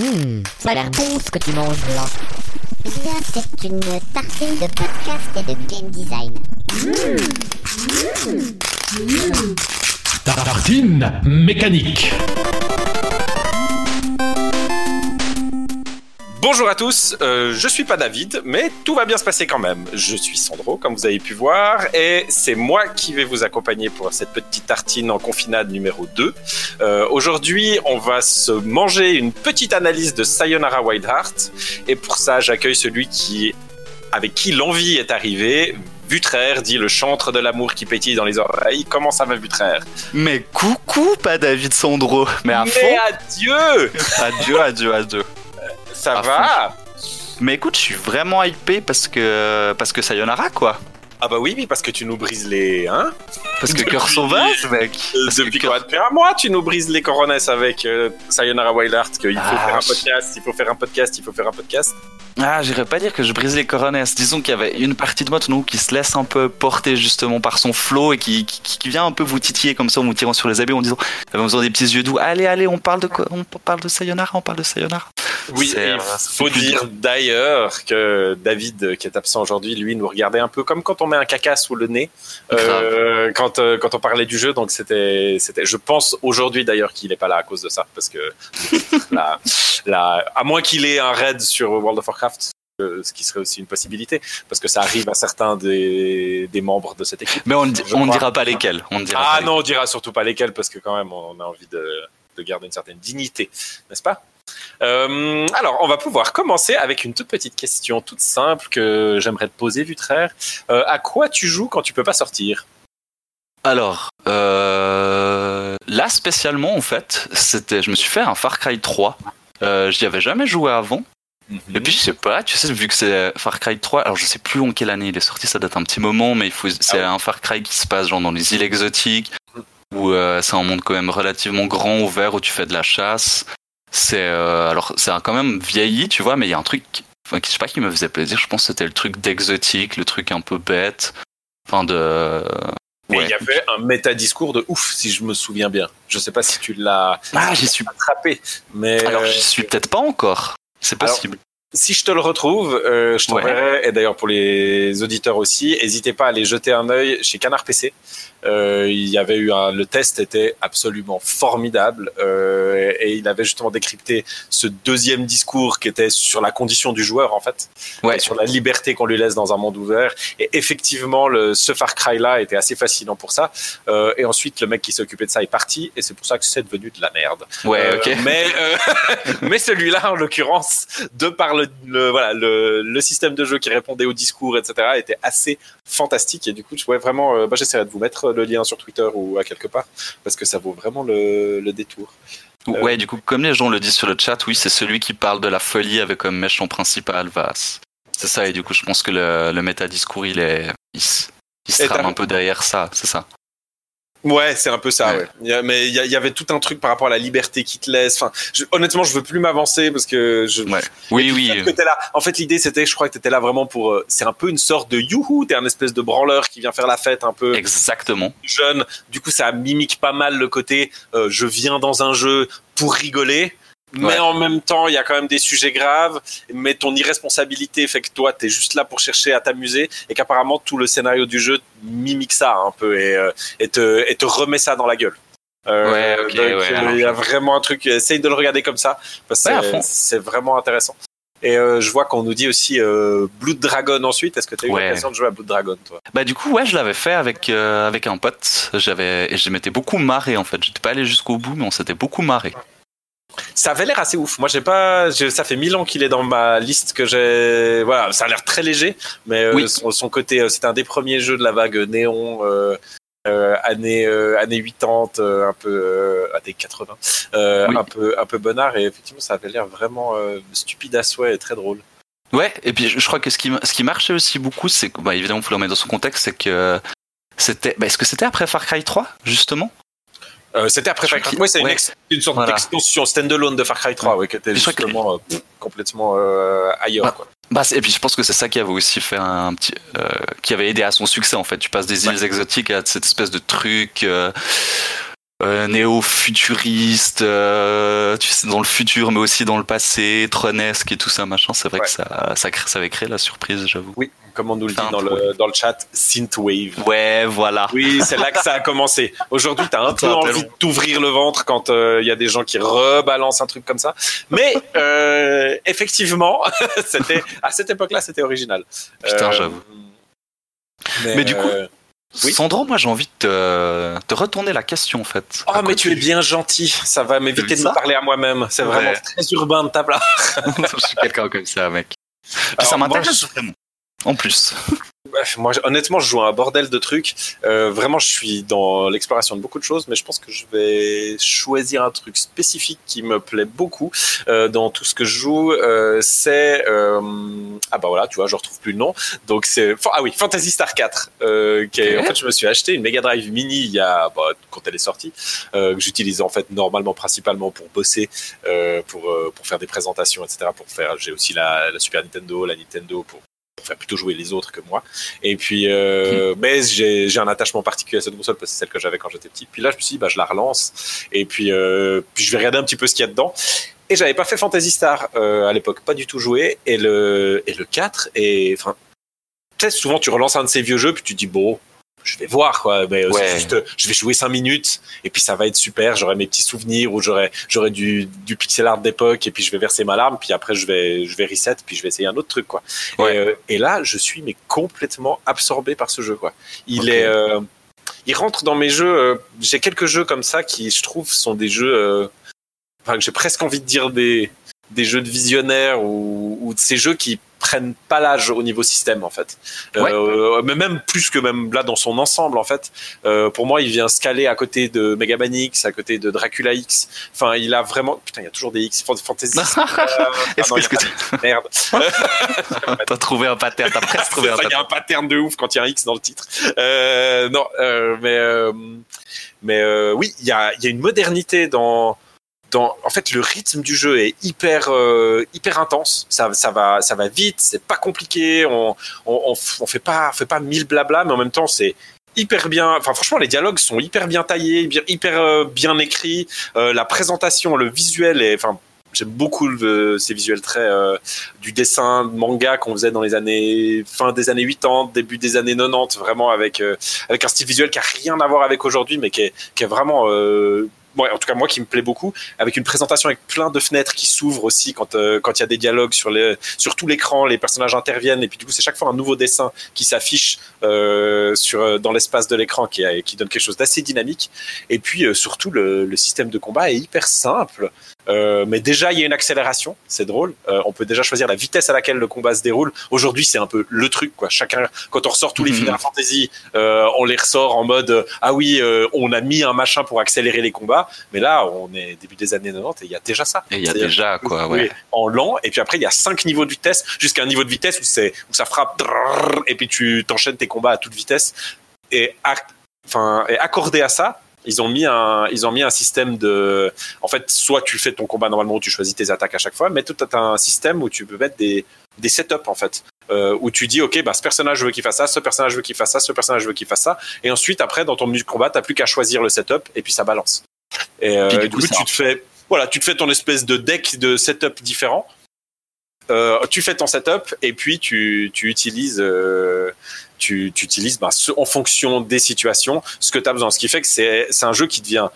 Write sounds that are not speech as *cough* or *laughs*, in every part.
Hum, ça a l'air bon ce que tu manges là. Bien, c'est une tartine de podcast et de game design. Tartine mécanique. Bonjour à tous, euh, je suis pas David, mais tout va bien se passer quand même. Je suis Sandro, comme vous avez pu voir, et c'est moi qui vais vous accompagner pour cette petite tartine en confinade numéro 2. Euh, Aujourd'hui, on va se manger une petite analyse de Sayonara Wild Heart, et pour ça, j'accueille celui qui, avec qui l'envie est arrivée. Vutraire dit le chantre de l'amour qui pétille dans les oreilles. Comment ça va, Vutraire Mais coucou, pas David Sandro. Mais à Mais fond. adieu Adieu, adieu, adieu. Ça À va Mais écoute, je suis vraiment hypé parce que parce que Sayonara quoi. Ah bah oui, oui, parce que tu nous brises les... Hein Parce que cœur sauvage, mec. Euh, Parce Depuis quoi Depuis un mois, tu nous brises les coronesses avec euh, Sayonara Wild Heart, qu'il faut Ah, faire un podcast, il faut faire un podcast, il faut faire un podcast. Ah, j'irais pas dire que je brise les coronesses. Disons qu'il y avait une partie de moi, tout nous, qui se laisse un peu porter justement par son flow et qui, qui, qui vient un peu vous titiller comme ça en vous tirant sur les habits en disant, en faisant des petits yeux doux. Allez, allez, on parle de quoi? On parle de Sayonara, on parle de Sayonara. Oui, il euh, faut dire d'ailleurs que David, euh, qui est absent aujourd'hui, lui, nous regardait un peu comme quand on met un caca sous le nez, euh, quand, euh, quand on parlait du jeu. Donc c'était, c'était. Je pense aujourd'hui d'ailleurs qu'il n'est pas là à cause de ça, parce que *laughs* là, à moins qu'il ait un raid sur World of Warcraft. euh, Ce qui serait aussi une possibilité, parce que ça arrive à certains des, des membres de cette équipe. Mais on ne dira pas lesquels. On dira Ah pas non, on dira surtout pas lesquels parce que quand même on a envie de, de garder une certaine dignité, n'est-ce pas? Euh, Alors, on va pouvoir commencer avec une toute petite question toute simple que j'aimerais te poser, Vutraire. Euh, à quoi tu joues quand tu peux pas sortir? Alors, euh, là spécialement en fait, c'était, je me suis fait un Far Cry 3. Euh, J'y avais jamais joué avant. Et puis je sais pas, tu sais, vu que c'est Far Cry 3, alors je sais plus en quelle année il est sorti, ça date un petit moment, mais c'est Ah un Far Cry qui se passe genre dans les îles exotiques, où euh, c'est un monde quand même relativement grand, ouvert, où tu fais de la chasse. C'est euh, alors c'est quand même vieilli, tu vois, mais il y a un truc, enfin, qui- je sais pas qui me faisait plaisir. Je pense que c'était le truc d'exotique, le truc un peu bête, enfin de. Ouais. il y avait un méta-discours de ouf, si je me souviens bien. Je sais pas si tu l'as Ah, j'y suis. attrapé, mais Alors euh, j'y suis peut-être pas encore. C'est possible. Si je te le retrouve, euh, je t'enverrai, et d'ailleurs pour les auditeurs aussi, n'hésitez pas à aller jeter un œil chez Canard PC. Euh, il y avait eu un, le test était absolument formidable euh, et il avait justement décrypté ce deuxième discours qui était sur la condition du joueur en fait, Ouais. et sur la liberté qu'on lui laisse dans un monde ouvert. Et effectivement, le, ce Far Cry là était assez fascinant pour ça. Euh, et ensuite, le mec qui s'est occupé de ça est parti et c'est pour ça que c'est devenu de la merde. Ouais, Euh, ok. Mais, euh, *laughs* mais celui-là, en l'occurrence, de par le, le- voilà, le, le système de jeu qui répondait au discours, etc., était assez fantastique. Et du coup, je ouais, vraiment, euh, bah, j'essaierai de vous mettre le lien sur Twitter ou à quelque part, parce que ça vaut vraiment le, le détour. Euh, Ouais, du coup, comme les gens le disent sur le chat, oui, c'est celui qui parle de la folie avec comme méchant principal Vas. C'est ça, et du coup, je pense que le, le métadiscours, il est. Il, il se trame un peu derrière ça, c'est ça. Ouais, c'est un peu ça. Ouais. Mais il y, avait tout un truc par rapport à la liberté qui te laisse. Enfin, je- honnêtement, je veux plus m'avancer parce que je, Ouais. Oui, oui. que là. En fait, l'idée, c'était, je crois que t'étais là vraiment pour. euh, c'est un peu une sorte de youhou. T'es un espèce de branleur qui vient faire la fête un peu Exactement. jeune. Du coup, ça mimique pas mal le côté. euh, je viens dans un jeu pour rigoler. Mais Ouais. en même temps, il y a quand même des sujets graves. Mais ton irresponsabilité fait que toi, t'es juste là pour chercher à t'amuser. Et qu'apparemment, tout le scénario du jeu mimique ça un peu et, euh, et, te, et te remet ça dans la gueule. Euh, Ouais, ok, donc, ouais, euh, il y a vraiment un truc. Essaye de le regarder comme ça parce que c'est- vraiment intéressant. Et euh, je vois qu'on nous dit aussi euh, Blood Dragon ensuite. Est-ce que tu as eu Ouais. l'occasion de jouer à Blood Dragon, toi? Bah, du coup, ouais, je l'avais fait avec, euh, avec un pote. J'avais, et je m'étais beaucoup marré, en fait. J'étais pas allé jusqu'au bout, mais on s'était beaucoup marré. Ça avait l'air assez ouf. Moi, j'ai pas. Ça fait mille ans qu'il est dans ma liste que j'ai. Voilà, ça a l'air très léger, mais euh, son, son côté, euh, c'était un des premiers jeux de la vague néon. Euh, années euh, années 80 euh, un peu années 80 euh, Oui. un peu un peu bonnard et effectivement ça avait l'air vraiment stupide à souhait et très drôle Ouais, et puis je crois que ce qui, ce qui marchait aussi beaucoup, c'est bah, évidemment, il faut le remettre dans son contexte, c'est que c'était. Bah, Est-ce que c'était après Far Cry 3, justement? Euh, c'était après Far Cry qu'il- 3, c'est une, ouais. ex- une sorte Voilà. d'extension standalone de Far Cry 3, ouais, qui était que- justement euh, complètement euh, ailleurs. Ah. Quoi. Bah, c'est- et puis je pense que c'est ça qui avait aussi fait un petit, qui avait aidé à son succès en fait. Tu passes des îles Ouais. exotiques à cette espèce de truc, euh, néo-futuriste, euh, tu sais, dans le futur, mais aussi dans le passé, tronesque et tout ça, machin. C'est vrai Ouais. que ça, ça, crée- ça avait créé la surprise, j'avoue. Oui, comme on nous le dit dans le, dans le chat, synthwave. Ouais, voilà. Oui, c'est là que ça a commencé. Aujourd'hui, t'as un peu envie t'ouvrir le ventre quand euh, il y a des gens qui rebalancent un truc comme ça. Mais euh, effectivement, *laughs* c'était à cette époque-là, c'était original. Putain, j'avoue. Mais du coup, Oui. Sandro, moi j'ai envie de te, te retourner la question en fait. Oh, mais tu es bien gentil. Ça va m'éviter de me parler à moi-même. C'est Ouais. vraiment très urbain de ta part. *laughs* Je suis quelqu'un comme ça, mec. Alors, ça m'intéresse vraiment. En plus. Moi, honnêtement, je joue à un bordel de trucs. Euh, vraiment, je suis dans l'exploration de beaucoup de choses, mais je pense que je vais choisir un truc spécifique qui me plaît beaucoup euh, dans tout ce que je joue. Euh, c'est euh, ah bah voilà, tu vois, je retrouve plus le nom. Donc c'est ah oui, Fantasy Star 4. Euh, qui est-. En fait, je me suis acheté une Mega Drive Mini il y a bah, quand elle est sortie, euh, que j'utilise en fait normalement principalement pour bosser, euh, pour euh, pour faire des présentations, etc. Pour faire, j'ai aussi la, la Super Nintendo, la Nintendo pour faire plutôt jouer les autres que moi. Et puis, euh, mais j'ai un attachement particulier à cette console parce que c'est celle que j'avais quand j'étais petit. Puis là, je me suis dit, bah, je la relance. Et puis, euh, puis je vais regarder un petit peu ce qu'il y a dedans. Et j'avais pas fait Fantasy Star euh, à l'époque, pas du tout joué. Et le, et le 4, et enfin, tu sais, souvent tu relances un de ces vieux jeux, puis tu dis, bon, je vais voir, quoi. Mais euh, Ouais. juste, euh, je vais jouer 5 minutes, et puis ça va être super. J'aurai mes petits souvenirs, ou j'aurai, j'aurai du, du pixel art d'époque, et puis je vais verser ma larme, puis après je vais, je vais reset, puis je vais essayer un autre truc, quoi. Ouais. Et, euh, et là, je suis mais complètement absorbé par ce jeu, quoi. Il est, euh, il rentre dans mes jeux. euh, j'ai quelques jeux comme ça qui, je trouve, sont des jeux, enfin, que j'ai presque envie de dire des, des jeux de visionnaires ou, ou de ces jeux qui prennent pas l'âge au niveau système en fait. Euh, mais même plus que même là dans son ensemble en fait. Euh, pour moi, il vient se caler à côté de Megaman X, à côté de Dracula X. Enfin, il a vraiment. Putain, il y a toujours des X. Fan- Fantasy. *laughs* euh, ah Est-ce que- que pas tu- de- Merde. *laughs* T'as trouvé un pattern, t'as presque trouvé un *laughs* ça, il y a pattern. un pattern de ouf quand il y a un X dans le titre. Euh, non, euh, mais euh, mais euh, oui, il y a, il y a une modernité dans En fait, le rythme du jeu est hyper euh, hyper intense. Ça ça va ça va vite. C'est pas compliqué. On on, fait pas fait pas mille blabla, mais en même temps c'est hyper bien. Enfin, franchement, les dialogues sont hyper bien taillés, hyper euh, bien écrits. Euh, la présentation, le visuel est. Enfin, j'aime beaucoup ces visuels très du dessin de manga qu'on faisait dans les années fin des années 80, début des années 90, vraiment avec avec un style visuel qui a rien à voir avec aujourd'hui, mais qui est qui est vraiment ouais, en tout cas moi qui me plaît beaucoup, avec une présentation avec plein de fenêtres qui s'ouvrent aussi quand euh, quand il y a des dialogues sur les sur tout l'écran, les personnages interviennent et puis du coup c'est chaque fois un nouveau dessin qui s'affiche euh, sur euh, dans l'espace de l'écran qui qui donne quelque chose d'assez dynamique et puis euh, surtout le, le système de combat est hyper simple. Euh, mais déjà, il y a une accélération, c'est drôle. Euh, on peut déjà choisir la vitesse à laquelle le combat se déroule. Aujourd'hui, c'est un peu le truc, quoi. Chacun, quand on ressort tous les Mhm. Final Fantasy, euh, on les ressort en mode ah oui, euh, on a mis un machin pour accélérer les combats. Mais là, on est début des années 90 et il y a déjà ça. Et il y a déjà, quoi, ouais. En lent, et puis après, il y a cinq niveaux de vitesse, jusqu'à un niveau de vitesse où, c'est, où ça frappe, et puis tu t'enchaînes tes combats à toute vitesse. Et, ac- enfin, et accordé à ça, ils ont mis un, ils ont mis un système de, en fait, soit tu fais ton combat normalement où tu choisis tes attaques à chaque fois, mais tout as un système où tu peux mettre des, des setups en fait. Euh, où tu dis ok bah ce personnage je veux qu'il fasse ça ce personnage je veux qu'il fasse ça ce personnage je veux qu'il fasse ça et ensuite après dans ton menu de combat t'as plus qu'à choisir le setup et puis ça balance et euh, du coup, ça- tu te fais voilà tu te fais ton espèce de deck de setup différent. Euh, tu fais ton setup et puis tu, tu utilises euh, tu, tu utilises bah, ce- en fonction des situations ce que tu as besoin. Ce qui fait que c'est c'est un jeu qui devient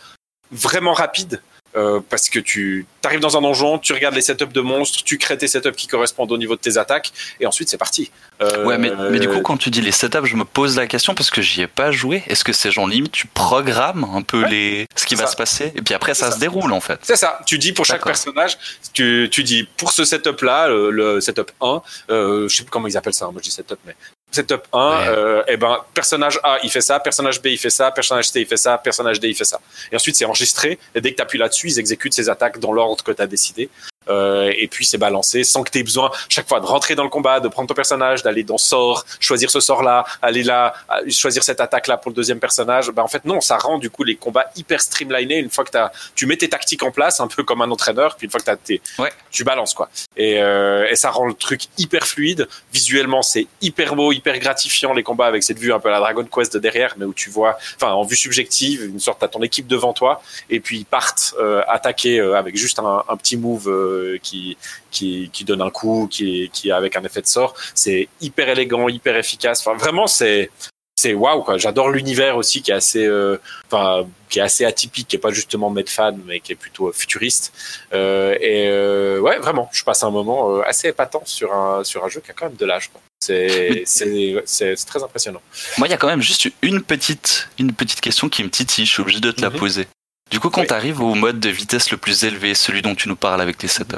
vraiment rapide euh, parce que tu arrives dans un donjon, tu regardes les setups de monstres, tu crées tes setups qui correspondent au niveau de tes attaques, et ensuite c'est parti. Euh, Ouais, mais, mais du coup, quand tu dis les setups, je me pose la question parce que j'y ai pas joué. Est-ce que c'est genre limite, tu programmes un peu Ouais, les ce qui va ça. se passer? Et puis après ça, ça. se déroule en fait. C'est ça, tu dis pour chaque personnage, tu, tu dis pour ce setup-là, le, le setup 1, euh, je sais plus comment ils appellent ça, hein, moi je dis setup, mais setup 1, Ouais. euh, eh ben, personnage A il fait ça, personnage B il fait ça, personnage C il fait ça, personnage D il fait ça. Et ensuite c'est enregistré, et dès que tu appuies là-dessus, ils exécutent ces attaques dans l'ordre que tu as décidé. Euh, et puis c'est balancé sans que tu aies besoin chaque fois de rentrer dans le combat, de prendre ton personnage, d'aller dans sort, choisir ce sort-là, aller là, choisir cette attaque-là pour le deuxième personnage. Bah en fait non, ça rend du coup les combats hyper streamlinés une fois que as, tu mets tes tactiques en place, un peu comme un entraîneur, puis une fois que as tes, ouais. tu balances quoi. Et, euh, et ça rend le truc hyper fluide. Visuellement c'est hyper beau, hyper gratifiant les combats avec cette vue un peu à la Dragon Quest de derrière, mais où tu vois, enfin en vue subjective, une sorte t'as ton équipe devant toi et puis ils partent euh, attaquer euh, avec juste un, un petit move euh, qui, qui, qui donne un coup, qui, qui avec un effet de sort. C'est hyper élégant, hyper efficace. Enfin, vraiment, c'est c'est waouh quoi. J'adore l'univers aussi qui est assez, euh, enfin, qui est assez atypique, qui est pas justement Medfan, mais qui est plutôt futuriste. Euh, et euh, ouais, vraiment, je passe un moment assez épatant sur un sur un jeu qui a quand même de l'âge. C'est c'est c'est très impressionnant. Moi, il y a quand même juste une petite une petite question qui me titille. Je suis obligé de te la Mhm. poser. Du coup, quand Oui. tu arrives au mode de vitesse le plus élevé, celui dont tu nous parles avec tes setups,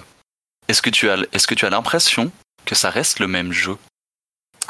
est-ce que tu as est-ce que tu as l'impression que ça reste le même jeu?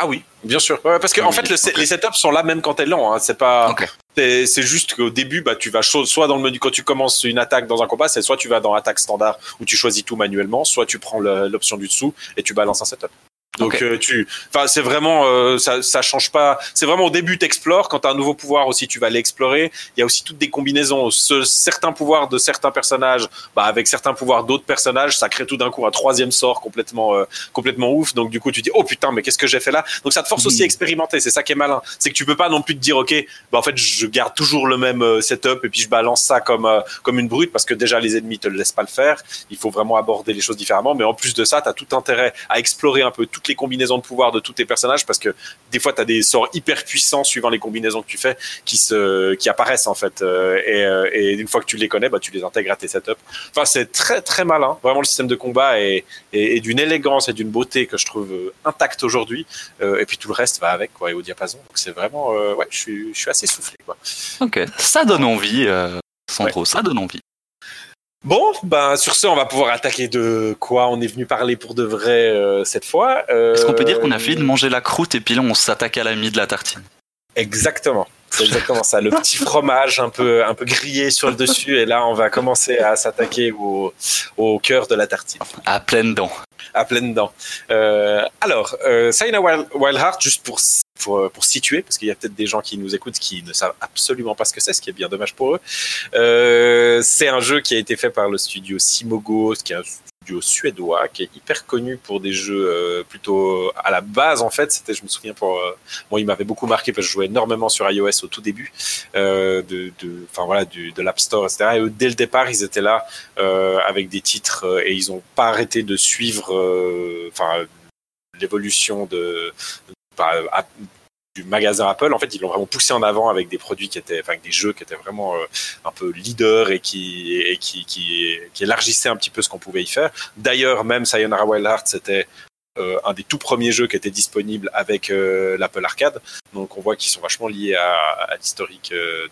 Ah oui, bien sûr. Ouais, parce que en fait, le- les setups sont là même quand t'es lent. Hein. C'est pas. C'est c'est juste qu'au début, bah, tu vas soit dans le menu quand tu commences une attaque dans un combat, c'est soit tu vas dans attaque standard où tu choisis tout manuellement, soit tu prends l'option du dessous et tu balances un setup. Donc euh, tu, enfin c'est vraiment, euh, ça, ça change pas. C'est vraiment au début t'explores. Quand t'as un nouveau pouvoir aussi, tu vas l'explorer. Il y a aussi toutes des combinaisons. Ce, certains pouvoirs de certains personnages, bah, avec certains pouvoirs d'autres personnages, ça crée tout d'un coup un troisième sort complètement, euh, complètement ouf. Donc du coup tu dis oh putain mais qu'est-ce que j'ai fait là? Donc ça te force aussi à expérimenter. C'est ça qui est malin. C'est que tu peux pas non plus te dire ok, bah en fait je garde toujours le même euh, setup et puis je balance ça comme euh, comme une brute parce que déjà les ennemis te le laissent pas le faire. Il faut vraiment aborder les choses différemment. Mais en plus de ça, tu as tout intérêt à explorer un peu toutes les combinaisons de pouvoir de tous tes personnages parce que des fois tu as des sorts hyper puissants suivant les combinaisons que tu fais qui se qui apparaissent en fait Euh, et, euh, et une fois que tu les connais, bah tu les intègres à tes setups. Enfin c'est très très malin. Vraiment le système de combat est, est, est d'une élégance et d'une beauté que je trouve euh, intacte aujourd'hui. Et puis tout le reste va avec quoi et au diapason. Donc c'est vraiment euh, ouais, je suis je suis assez soufflé quoi. Ok, ça donne envie, euh, Sandro, ça donne envie. Bon, ben sur ce, on va pouvoir attaquer de quoi on est venu parler pour de vrai euh, cette fois. Euh, Est-ce qu'on peut dire qu'on a fini de manger la croûte et puis là on s'attaque à la mie de la tartine? Exactement. C'est exactement ça. Le petit fromage un peu un peu grillé sur le dessus et là on va commencer à s'attaquer au, au cœur de la tartine. À pleines dents. à pleines dents. Euh, alors, euh, Sayonara Wild, Wild Heart, juste pour, pour, pour situer, parce qu'il y a peut-être des gens qui nous écoutent qui ne savent absolument pas ce que c'est, ce qui est bien dommage pour eux. Euh, c'est un jeu qui a été fait par le studio Simogo, qui est un studio suédois, qui est hyper connu pour des jeux euh, plutôt à la base en fait. C'était, je me souviens pour euh, moi, il m'avait beaucoup marqué parce que je jouais énormément sur iOS au tout début, euh, de, de, enfin voilà, du, de l'App Store, etc. Et eux, dès le départ, ils étaient là euh, avec des titres euh, et ils n'ont pas arrêté de suivre, euh, enfin l'évolution de, du magasin Apple. En fait, ils l'ont vraiment poussé en avant avec des produits qui étaient, enfin avec des jeux qui étaient vraiment euh, un peu leaders et qui qui, qui élargissaient un petit peu ce qu'on pouvait y faire. D'ailleurs, même Sayonara Wild Heart, c'était un des tout premiers jeux qui était disponible avec euh, l'Apple Arcade. Donc on voit qu'ils sont vachement liés à, à l'historique euh,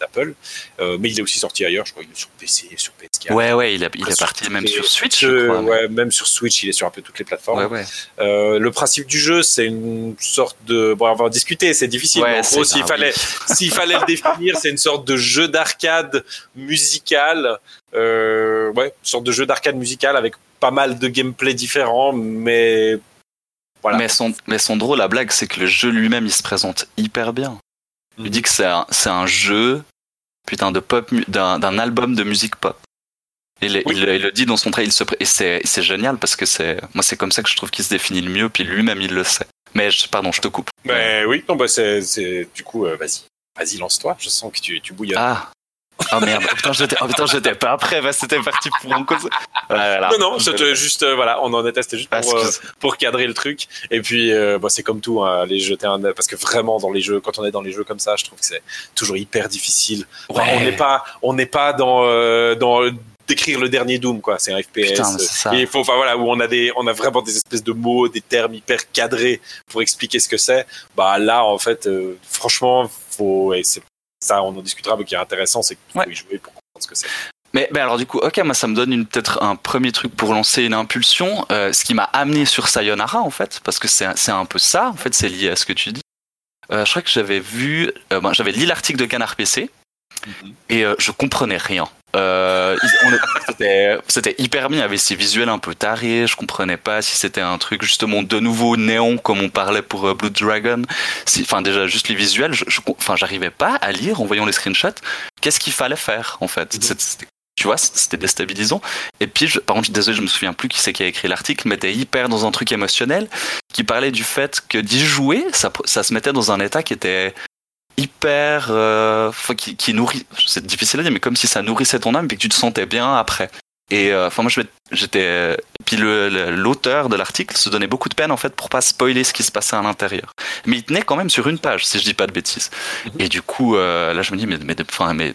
d'Apple. Euh, mais il est aussi sorti ailleurs, je crois qu'il est sur PC, sur PS4. Ouais, ouais, il est, il est parti même sur Switch, euh, je crois. mais- ouais, même sur Switch, il est sur un peu toutes les plateformes. ouais, ouais. Euh, le principe du jeu, c'est une sorte de. Bon, on va en discuter, c'est difficile. Ouais, mais en gros, s'il fallait, s'il fallait le définir, c'est une sorte de jeu d'arcade musical. Euh, ouais, une sorte de jeu d'arcade musical avec pas mal de gameplay différents, mais voilà. Mais, son, mais Sandro, la blague, c'est que le jeu lui-même, il se présente hyper bien. Il Mhm. dit que c'est un, c'est un jeu, putain, de pop, d'un, album de musique pop. Il, Oui. il, il le dit dans son trait, il se, et c'est, c'est génial parce que c'est, moi, c'est comme ça que je trouve qu'il se définit le mieux, puis lui-même, il le sait. Mais je- pardon, je te coupe. Mais oui, non, bah c'est, c'est du coup, euh, vas-y, vas-y, lance-toi. Je sens que tu, tu bouillonnes. Ah. Oh merde, oh, putain, j'étais, oh, putain, j'étais pas après, bah, c'était parti pour en cause. Voilà. non, non, c'était juste, euh, voilà, on en était, c'était juste Ah, pour, euh, pour cadrer le truc. Et puis, euh, bah, c'est comme tout, hein, les jeter un, parce que vraiment dans les jeux, quand on est dans les jeux comme ça, je trouve que c'est toujours hyper difficile. Enfin. On n'est pas, on n'est pas dans, euh, dans décrire le dernier Doom, quoi. C'est un FPS. Putain, ça. Et il faut, enfin voilà, où on a des, on a vraiment des espèces de mots, des termes hyper cadrés pour expliquer ce que c'est. Bah là, en fait, euh, franchement, faut, et c'est ça, on en discutera, mais qui est intéressant, c'est qu'il faut Ouais. y jouer pour comprendre ce que c'est. Mais, mais alors du coup, ok, moi ça me donne peut-être un premier truc pour lancer une impulsion, euh, ce qui m'a amené sur Sayonara en fait, parce que c'est un peu ça, en fait, c'est lié à ce que tu dis. Euh, je crois que j'avais vu, euh, bon, j'avais lu l'article de Canard PC Mhm. et je comprenais rien. Euh, c'était, hyper bien. Il y avait ces visuels un peu tarés. Je comprenais pas si c'était un truc justement de nouveau néon comme on parlait pour euh, Blood Dragon. Si, enfin déjà juste les visuels. Enfin j'arrivais pas à lire en voyant les screenshots. Qu'est-ce qu'il fallait faire en fait c'était- Tu vois, c'était déstabilisant. Et puis, je, par contre, désolé, je me souviens plus qui c'est qui a écrit l'article, mais t'es hyper dans un truc émotionnel qui parlait du fait que d'y jouer, ça, ça se mettait dans un état qui était hyper euh, qui, qui nourrit c'est difficile à dire mais comme si ça nourrissait ton âme et que tu te sentais bien après. Et euh, enfin moi je m'étais- j'étais puis l'auteur de l'article se donnait beaucoup de peine en fait pour pas spoiler ce qui se passait à l'intérieur. Mais il tenait quand même sur une page si je dis pas de bêtises. Et du coup euh, là je me dis mais mais, enfin, mais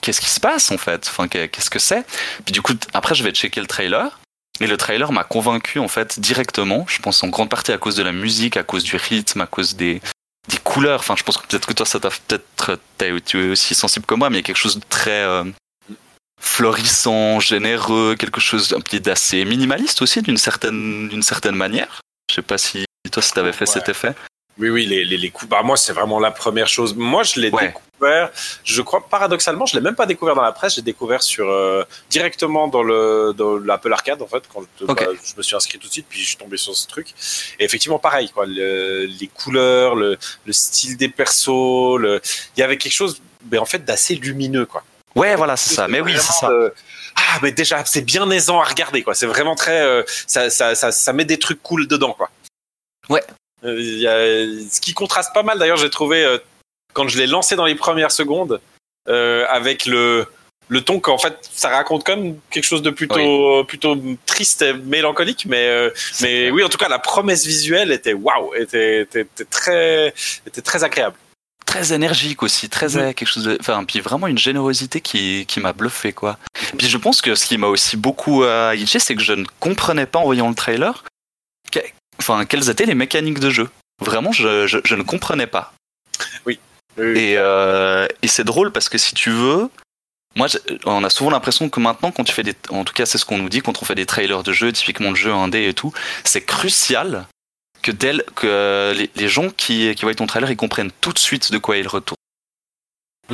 qu'est-ce qui se passe en fait? Enfin qu'est- qu'est-ce que c'est? Puis du coup après je vais checker le trailer. Et le trailer m'a convaincu en fait directement. Je pense en grande partie à cause de la musique à cause du rythme à cause des des couleurs. Enfin, je pense que peut-être que toi, ça t'a peut-être tu es aussi sensible que moi, mais il y a quelque chose de très euh, florissant, généreux, quelque chose d'assez minimaliste aussi d'une certaine d'une certaine manière. Je sais pas si toi, si t'avais fait Ouais. cet effet. Oui, oui, les, les, les coups. Bah, moi, c'est vraiment la première chose. Moi, je l'ai Ouais. découvert, je crois, paradoxalement, je l'ai même pas découvert dans la presse, j'ai découvert sur, euh, directement dans le, dans l'Apple Arcade, en fait, quand je, Ok. bah, je me suis inscrit tout de suite, puis je suis tombé sur ce truc. Et effectivement, pareil, quoi, le- les couleurs, le, le style des persos, le, il y avait quelque chose, mais en fait, d'assez lumineux, quoi. Ouais, voilà, c'est ça. Mais oui, c'est ça. Euh, ah, mais déjà, c'est bien aisant à regarder, quoi. C'est vraiment très, euh, ça, ça, ça, ça met des trucs cool dedans, quoi. Ouais. Euh, il y a- ce qui contraste pas mal, d'ailleurs, j'ai trouvé euh, quand je l'ai lancé dans les premières secondes, euh, avec le le ton qu'en fait ça raconte comme quelque chose de plutôt plutôt triste et mélancolique mais mais oui en tout cas la promesse visuelle était waouh était, était, était très était très agréable. Très énergique aussi, très euh, quelque chose de, enfin puis vraiment une générosité qui qui m'a bluffé quoi. Puis je pense que ce qui m'a aussi beaucoup euh, c'est que je ne comprenais pas en voyant le trailer, enfin quelles étaient les mécaniques de jeu? Vraiment, je je, je ne comprenais pas. Oui. Et euh, et c'est drôle parce que si tu veux, moi, on a souvent l'impression que maintenant, quand tu fais des, en tout cas, c'est ce qu'on nous dit quand on fait des trailers de jeux, typiquement de jeux indé et tout, c'est crucial que, dès, que les, les gens qui, qui voient ton trailer, ils comprennent tout de suite de quoi il retourne.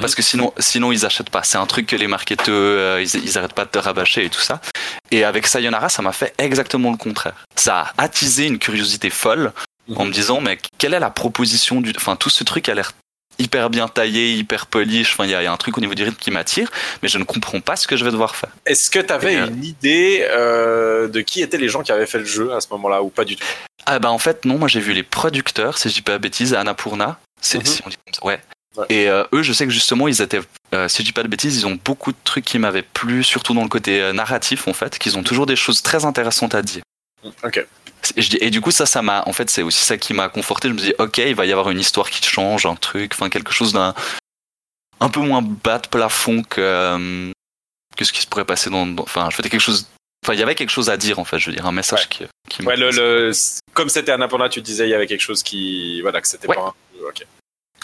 Parce que sinon, sinon ils achètent pas. C'est un truc que les marketeurs, euh, ils, ils arrêtent pas de te rabâcher et tout ça. Et avec Sayonara, ça m'a fait exactement le contraire. Ça a attisé une curiosité folle en me disant, mais quelle est la proposition du, enfin, tout ce truc a l'air hyper bien taillé, hyper polish. Enfin, il y, a il y a un truc au niveau du rythme qui m'attire, mais je ne comprends pas ce que je vais devoir faire. est-ce que tu avais euh, une idée euh, de qui étaient les gens qui avaient fait le jeu à ce moment-là ou pas du tout? Ah bah en fait non, moi j'ai vu les producteurs, si je dis pas bêtise, Annapurna, c'est Mhm. si on dit comme ça, ouais. Ouais. Et euh, eux, je sais que justement, ils étaient, euh, si je dis pas de bêtises, ils ont beaucoup de trucs qui m'avaient plu, surtout dans le côté euh, narratif en fait, qu'ils ont toujours des choses très intéressantes à dire. ok Et, je dis- et du coup, ça, ça m'a, en fait, c'est aussi ça qui m'a conforté. Je me dis, ok, il va y avoir une histoire qui change, un truc, enfin quelque chose d'un un peu moins bas de plafond que euh, que ce qui se pourrait passer dans, enfin, je faisais quelque chose. Enfin, il y avait quelque chose à dire en fait. Je veux dire, un message Ouais. qui, qui m'a- Ouais, le, le, comme c'était Annapurna, tu disais, il y avait quelque chose qui. Voilà, que c'était Ouais. pas un. Ok.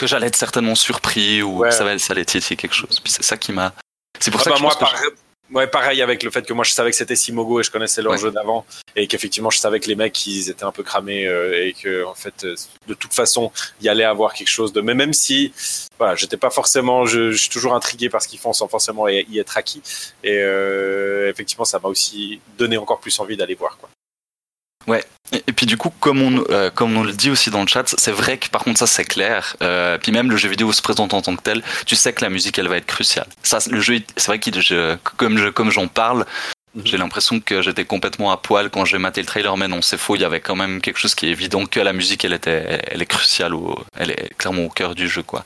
Que j'allais être certainement surpris ou Ouais. que ça, va- ça allait titiller quelque chose. Puis c'est ça qui m'a. C'est pour Ah ça bah, que je moi, pense que pareil, ouais, pareil avec le fait que moi je savais que c'était Simogo et je connaissais leur Ouais. jeu d'avant et qu'effectivement je savais que les mecs ils étaient un peu cramés euh, et que en fait euh, de toute façon il y allait avoir quelque chose de mais même si voilà j'étais pas forcément je, je suis toujours intrigué par ce qu'ils font sans forcément y y être acquis et euh, effectivement ça m'a aussi donné encore plus envie d'aller voir quoi. Et, et puis du coup, comme on, euh, comme on le dit aussi dans le chat, c'est vrai que par contre ça c'est clair. Euh, puis même le jeu vidéo se présente en tant que tel, tu sais que la musique elle va être cruciale. Ça, le jeu, c'est vrai qu'il, je- comme je, comme j'en parle, Mhm. j'ai l'impression que j'étais complètement à poil quand j'ai maté le trailer, mais non, c'est faux. Il y avait quand même quelque chose qui est évident que la musique, elle était, elle est cruciale, au, elle est clairement au cœur du jeu, quoi.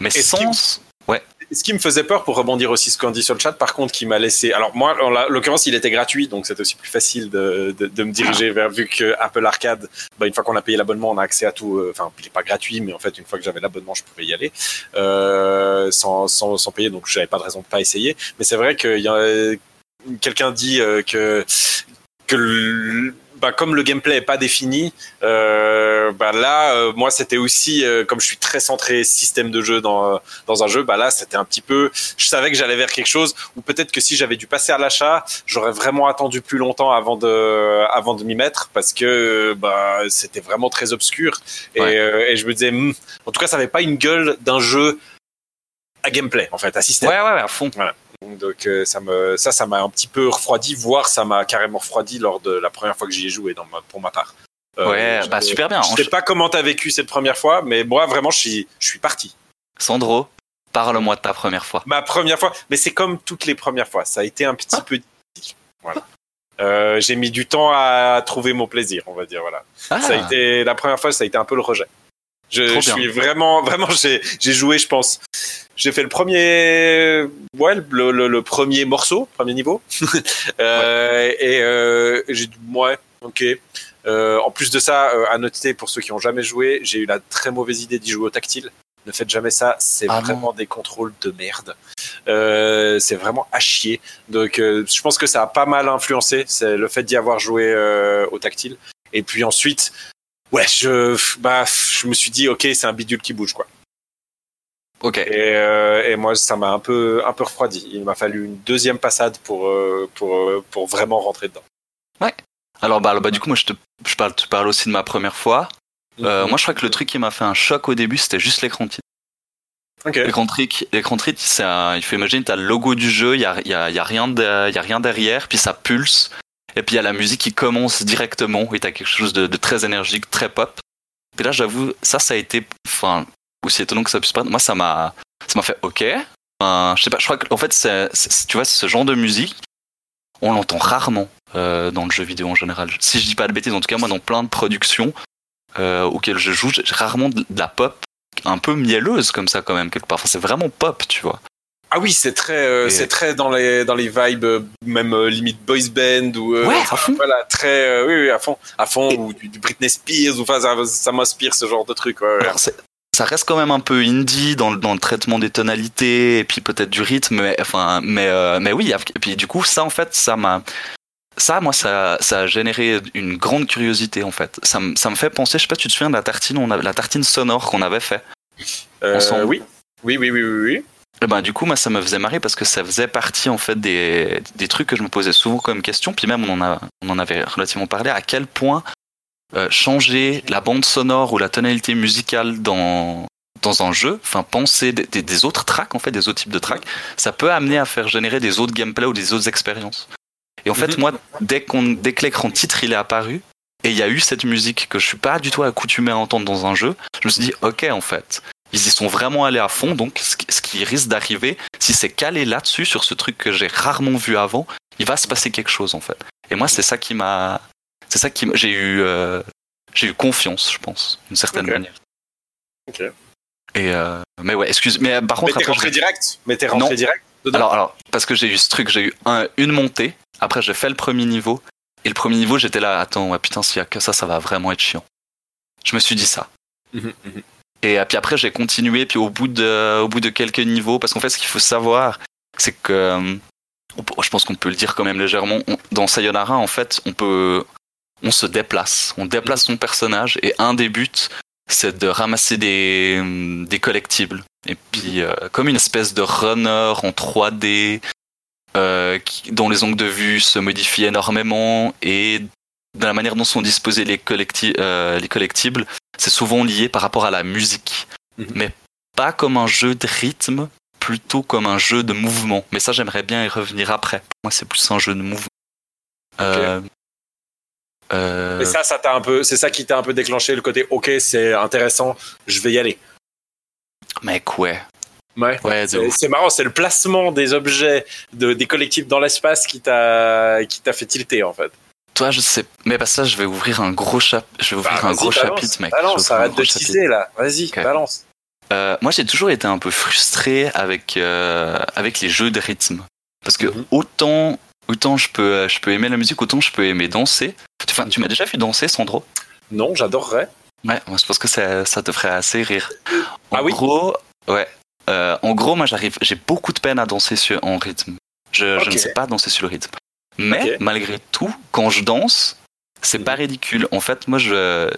Mais sans, Ce qui me faisait peur pour rebondir aussi ce qu'on dit sur le chat, par contre, qui m'a laissé. Alors moi, en l'occurrence, il était gratuit, donc c'est aussi plus facile de, de, de me diriger vers vu que Apple Arcade, bah, une fois qu'on a payé l'abonnement, on a accès à tout. euh, Enfin, il n'est pas gratuit, mais en fait, une fois que j'avais l'abonnement, je pouvais y aller euh, sans, sans, sans payer, donc j'avais pas de raison de pas essayer. Mais c'est vrai que a- quelqu'un dit euh, que que le- bah, comme le gameplay est pas défini, euh, bah là, euh, moi, c'était aussi euh, comme je suis très centré système de jeu dans dans un jeu, bah là, c'était un petit peu. Je savais que j'allais vers quelque chose, ou peut-être que si j'avais dû passer à l'achat, j'aurais vraiment attendu plus longtemps avant de avant de m'y mettre, parce que bah c'était vraiment très obscur, et, Ouais. euh, et je me disais, hmm, en tout cas, ça avait pas une gueule d'un jeu à gameplay, en fait, à système. ouais, ouais, ouais, à fond. Donc euh, ça me ça ça m'a un petit peu refroidi, voire ça m'a carrément refroidi lors de la première fois que j'y ai joué dans ma- pour ma part. Euh, Ouais, bah super bien. Je sais pas comment t'as vécu cette première fois, mais moi vraiment je suis je suis parti. Sandro, parle-moi de ta première fois. Ma première fois, mais c'est comme toutes les premières fois, ça a été un Ah. petit peu difficile. Voilà. Euh, j'ai mis du temps à trouver mon plaisir, on va dire voilà. Ah, Ça a été la première fois, ça a été un peu le rejet. Je, suis vraiment, *laughs* vraiment, j'ai, joué, je pense. J'ai fait le premier, ouais, le, le- le premier morceau, premier niveau. *laughs* Euh, Et euh, j'ai dit, ouais, ok. Euh, en plus de ça, euh, à noter pour ceux qui ont jamais joué, j'ai eu la très mauvaise idée d'y jouer au tactile. Ne faites jamais ça, c'est Ah non. vraiment des contrôles de merde. Euh, c'est vraiment à chier. Donc, euh, je pense que ça a pas mal influencé, c'est le fait d'y avoir joué euh, au tactile. Et puis ensuite, ouais, je, bah, je me suis dit, ok, c'est un bidule qui bouge, quoi. ok. Et, euh, et moi, ça m'a un peu, un peu refroidi. Il m'a fallu une deuxième passade pour, euh, pour, euh, pour vraiment rentrer dedans. Alors bah, bah du coup moi je te je parle tu parles aussi de ma première fois. Euh, Mhm. Moi je crois que le truc qui m'a fait un choc au début c'était juste l'écran titre. Ok. L'écran titre, l'écran titre, c'est un- il faut imaginer t'as le logo du jeu, il y a, y a, y a rien de- y a rien derrière, puis ça pulse. Et puis il y a la musique qui commence directement et t'as quelque chose de, très énergique, très pop. Et là j'avoue ça ça a été enfin aussi étonnant que ça puisse pas. Moi ça m'a ça m'a fait ok. Enfin, je sais pas, je crois qu'en fait tu vois ce genre de musique on l'entend rarement euh, dans le jeu vidéo en général. Si je dis pas de bêtises, en tout cas moi dans plein de productions euh, auxquelles je joue, j'ai rarement de la pop un peu mielleuse comme ça quand même quelque part. Enfin, c'est vraiment pop, tu vois. Ah oui, c'est très, euh, c'est très dans les, dans les vibes, euh, même euh, limite boys band ou Ouais, enfin, à fond. voilà, très, oui, oui, à fond, à fond, ou du, du Britney Spears, ou enfin, ça, ça m'inspire ce genre de truc. Ouais. Alors, ça reste quand même un peu indie dans, le- dans le traitement des tonalités et puis peut-être du rythme, mais enfin, mais mais oui. Et puis du coup, ça en fait, ça m'a ça, moi, ça, ça a généré une grande curiosité en fait. Ça, me- ça me fait penser, je sais pas, tu te souviens de la tartine, on a, la tartine sonore qu'on avait fait. Ensemble? oui, oui, oui, oui, oui, oui. Eh ben, du coup, moi, ça me faisait marrer parce que ça faisait partie en fait des, des trucs que je me posais souvent comme question. Puis même, on en, a, on en avait relativement parlé. À quel point euh, changer la bande sonore ou la tonalité musicale dans dans un jeu, enfin penser des, des- des autres tracks en fait, des autres types de tracks, ça peut amener à faire générer des autres gameplays ou des autres expériences. Et en fait, Mhm. moi, dès qu'on dès que l'écran titre il est apparu et il y a eu cette musique que je suis pas du tout accoutumé à entendre dans un jeu, je me suis dit ok en fait, ils y sont vraiment allés à fond, donc ce qui, risque d'arriver, si c'est calé là-dessus, sur ce truc que j'ai rarement vu avant, il va se passer quelque chose en fait. Et moi, c'est ça qui m'a. C'est ça qui m'a- j'ai eu. euh, j'ai eu confiance, je pense, d'une certaine manière. Ok. Et euh, mais ouais, excuse. Mais euh, par Mais contre, t'es après, rentré direct? Mais t'es rentré Non. direct dedans? Alors, alors, parce que j'ai eu ce truc, j'ai eu un, une montée. Après, j'ai fait le premier niveau. Et le premier niveau, j'étais là, attends, ouais, putain, s'il y a que ça, ça va vraiment être chiant. Je me suis dit ça. Mhm, mhm. Et puis après, j'ai continué. Puis au bout de, au bout de quelques niveaux, parce qu'en fait, ce qu'il faut savoir, c'est que, je pense qu'on peut le dire quand même légèrement. dans Sayonara, en fait, on peut, on se déplace. On déplace son personnage. Et un des buts, c'est de ramasser des, des collectibles. Et puis, euh, comme une espèce de runner en 3D, euh, dont les angles de vue se modifient énormément et de la manière dont sont disposés les, euh, les collectibles, c'est souvent lié par rapport à la musique. Mhm. Mais pas comme un jeu de rythme, plutôt comme un jeu de mouvement. Mais ça, j'aimerais bien y revenir après. Pour moi, c'est plus un jeu de mouvement. Euh, euh, Et ça, ça t'a un peu, c'est ça qui t'a un peu déclenché le côté, ok, c'est intéressant, je vais y aller. mec, ouais. Ouais. Ouais, C'est marrant, c'est le placement des objets, de, des collectifs dans l'espace qui t'a, qui t'a fait tilter en fait. Toi, je sais. Mais bah, ça, je vais ouvrir un gros chapitre. Je vais ouvrir Bah, un vas-y, gros balance, chapitre, mec. Balance, arrête de teaser là. Vas-y, balance. Euh, moi, j'ai toujours été un peu frustré avec euh, avec les jeux de rythme, parce que Mhm. autant autant je peux je peux aimer la musique, autant je peux aimer danser. Enfin, tu m'as déjà vu danser, Sandro? Non, j'adorerais. Ouais, moi, je pense que ça, ça te ferait assez rire. En Ah oui gros, ouais. Euh, en gros, moi, j'arrive, j'ai beaucoup de peine à danser sur, en rythme. Je, ne sais pas danser sur le rythme. Mais malgré tout, quand je danse, c'est pas ridicule. En fait, moi, je,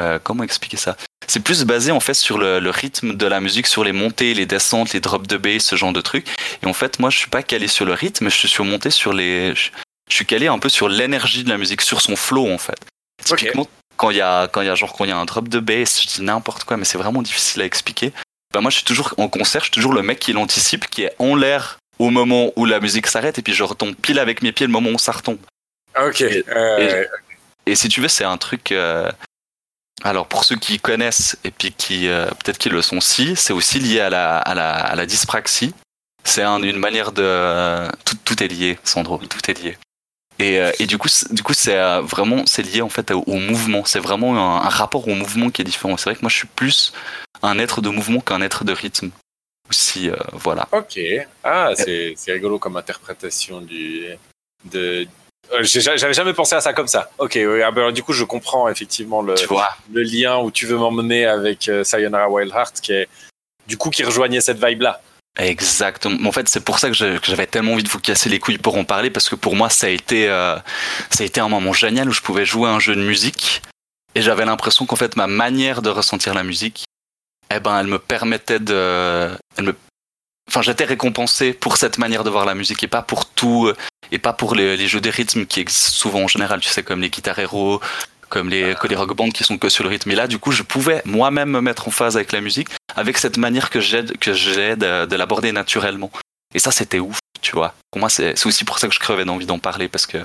euh, comment expliquer ça? C'est plus basé en fait sur le, le rythme de la musique, sur les montées, les descentes, les drops de bass, ce genre de trucs. Et en fait, moi, je suis pas calé sur le rythme, je suis surmonté sur les, je, suis calé un peu sur l'énergie de la musique, sur son flow en fait. Typiquement, quand il y a quand il y a genre quand il y a un drop de bass, je dis n'importe quoi, mais c'est vraiment difficile à expliquer. Bah moi, je suis toujours en concert, je suis toujours le mec qui l'anticipe, qui est en l'air au moment où la musique s'arrête et puis je retombe pile avec mes pieds le moment où ça retombe. Ok. Et, euh, et, et si tu veux, c'est un truc. euh, alors pour ceux qui connaissent et puis qui euh, peut-être qui le sont si, c'est aussi lié à la, à la, à la dyspraxie. C'est un- une manière de tout, tout est lié, Sandro, tout est lié. Et, et du coup, c'est- du coup, c'est vraiment c'est lié en fait au, au mouvement. C'est vraiment un, un rapport au mouvement qui est différent. C'est vrai que moi, je suis plus un être de mouvement qu'un être de rythme. Aussi, euh, voilà. Ok. Ah, c'est c'est rigolo comme interprétation du. De... Euh, J'avais jamais pensé à ça comme ça. Ok, oui, ah ben, du coup, je comprends effectivement le, le lien où tu veux m'emmener avec euh, Sayonara Wild Heart, qui est du coup qui rejoignait cette vibe-là. Exactement. En fait, c'est pour ça que j'avais tellement envie de vous casser les couilles pour en parler, parce que pour moi, ça a été, euh, ça a été un moment génial où je pouvais jouer à un jeu de musique, et j'avais l'impression qu'en fait, ma manière de ressentir la musique, eh ben, elle me permettait de, me, enfin, j'étais récompensé pour cette manière de voir la musique et pas pour tout, euh, et pas pour les, les jeux de rythme qui existent souvent en général, tu sais, comme les guitares héros, comme les, que les rock bands qui sont que sur le rythme. Et là, du coup, je pouvais moi-même me mettre en phase avec la musique, avec cette manière que j'ai que j'ai de, de l'aborder naturellement. Et ça, c'était ouf, tu vois. Pour moi, c'est c'est aussi pour ça que je crevais d'envie d'en parler, parce que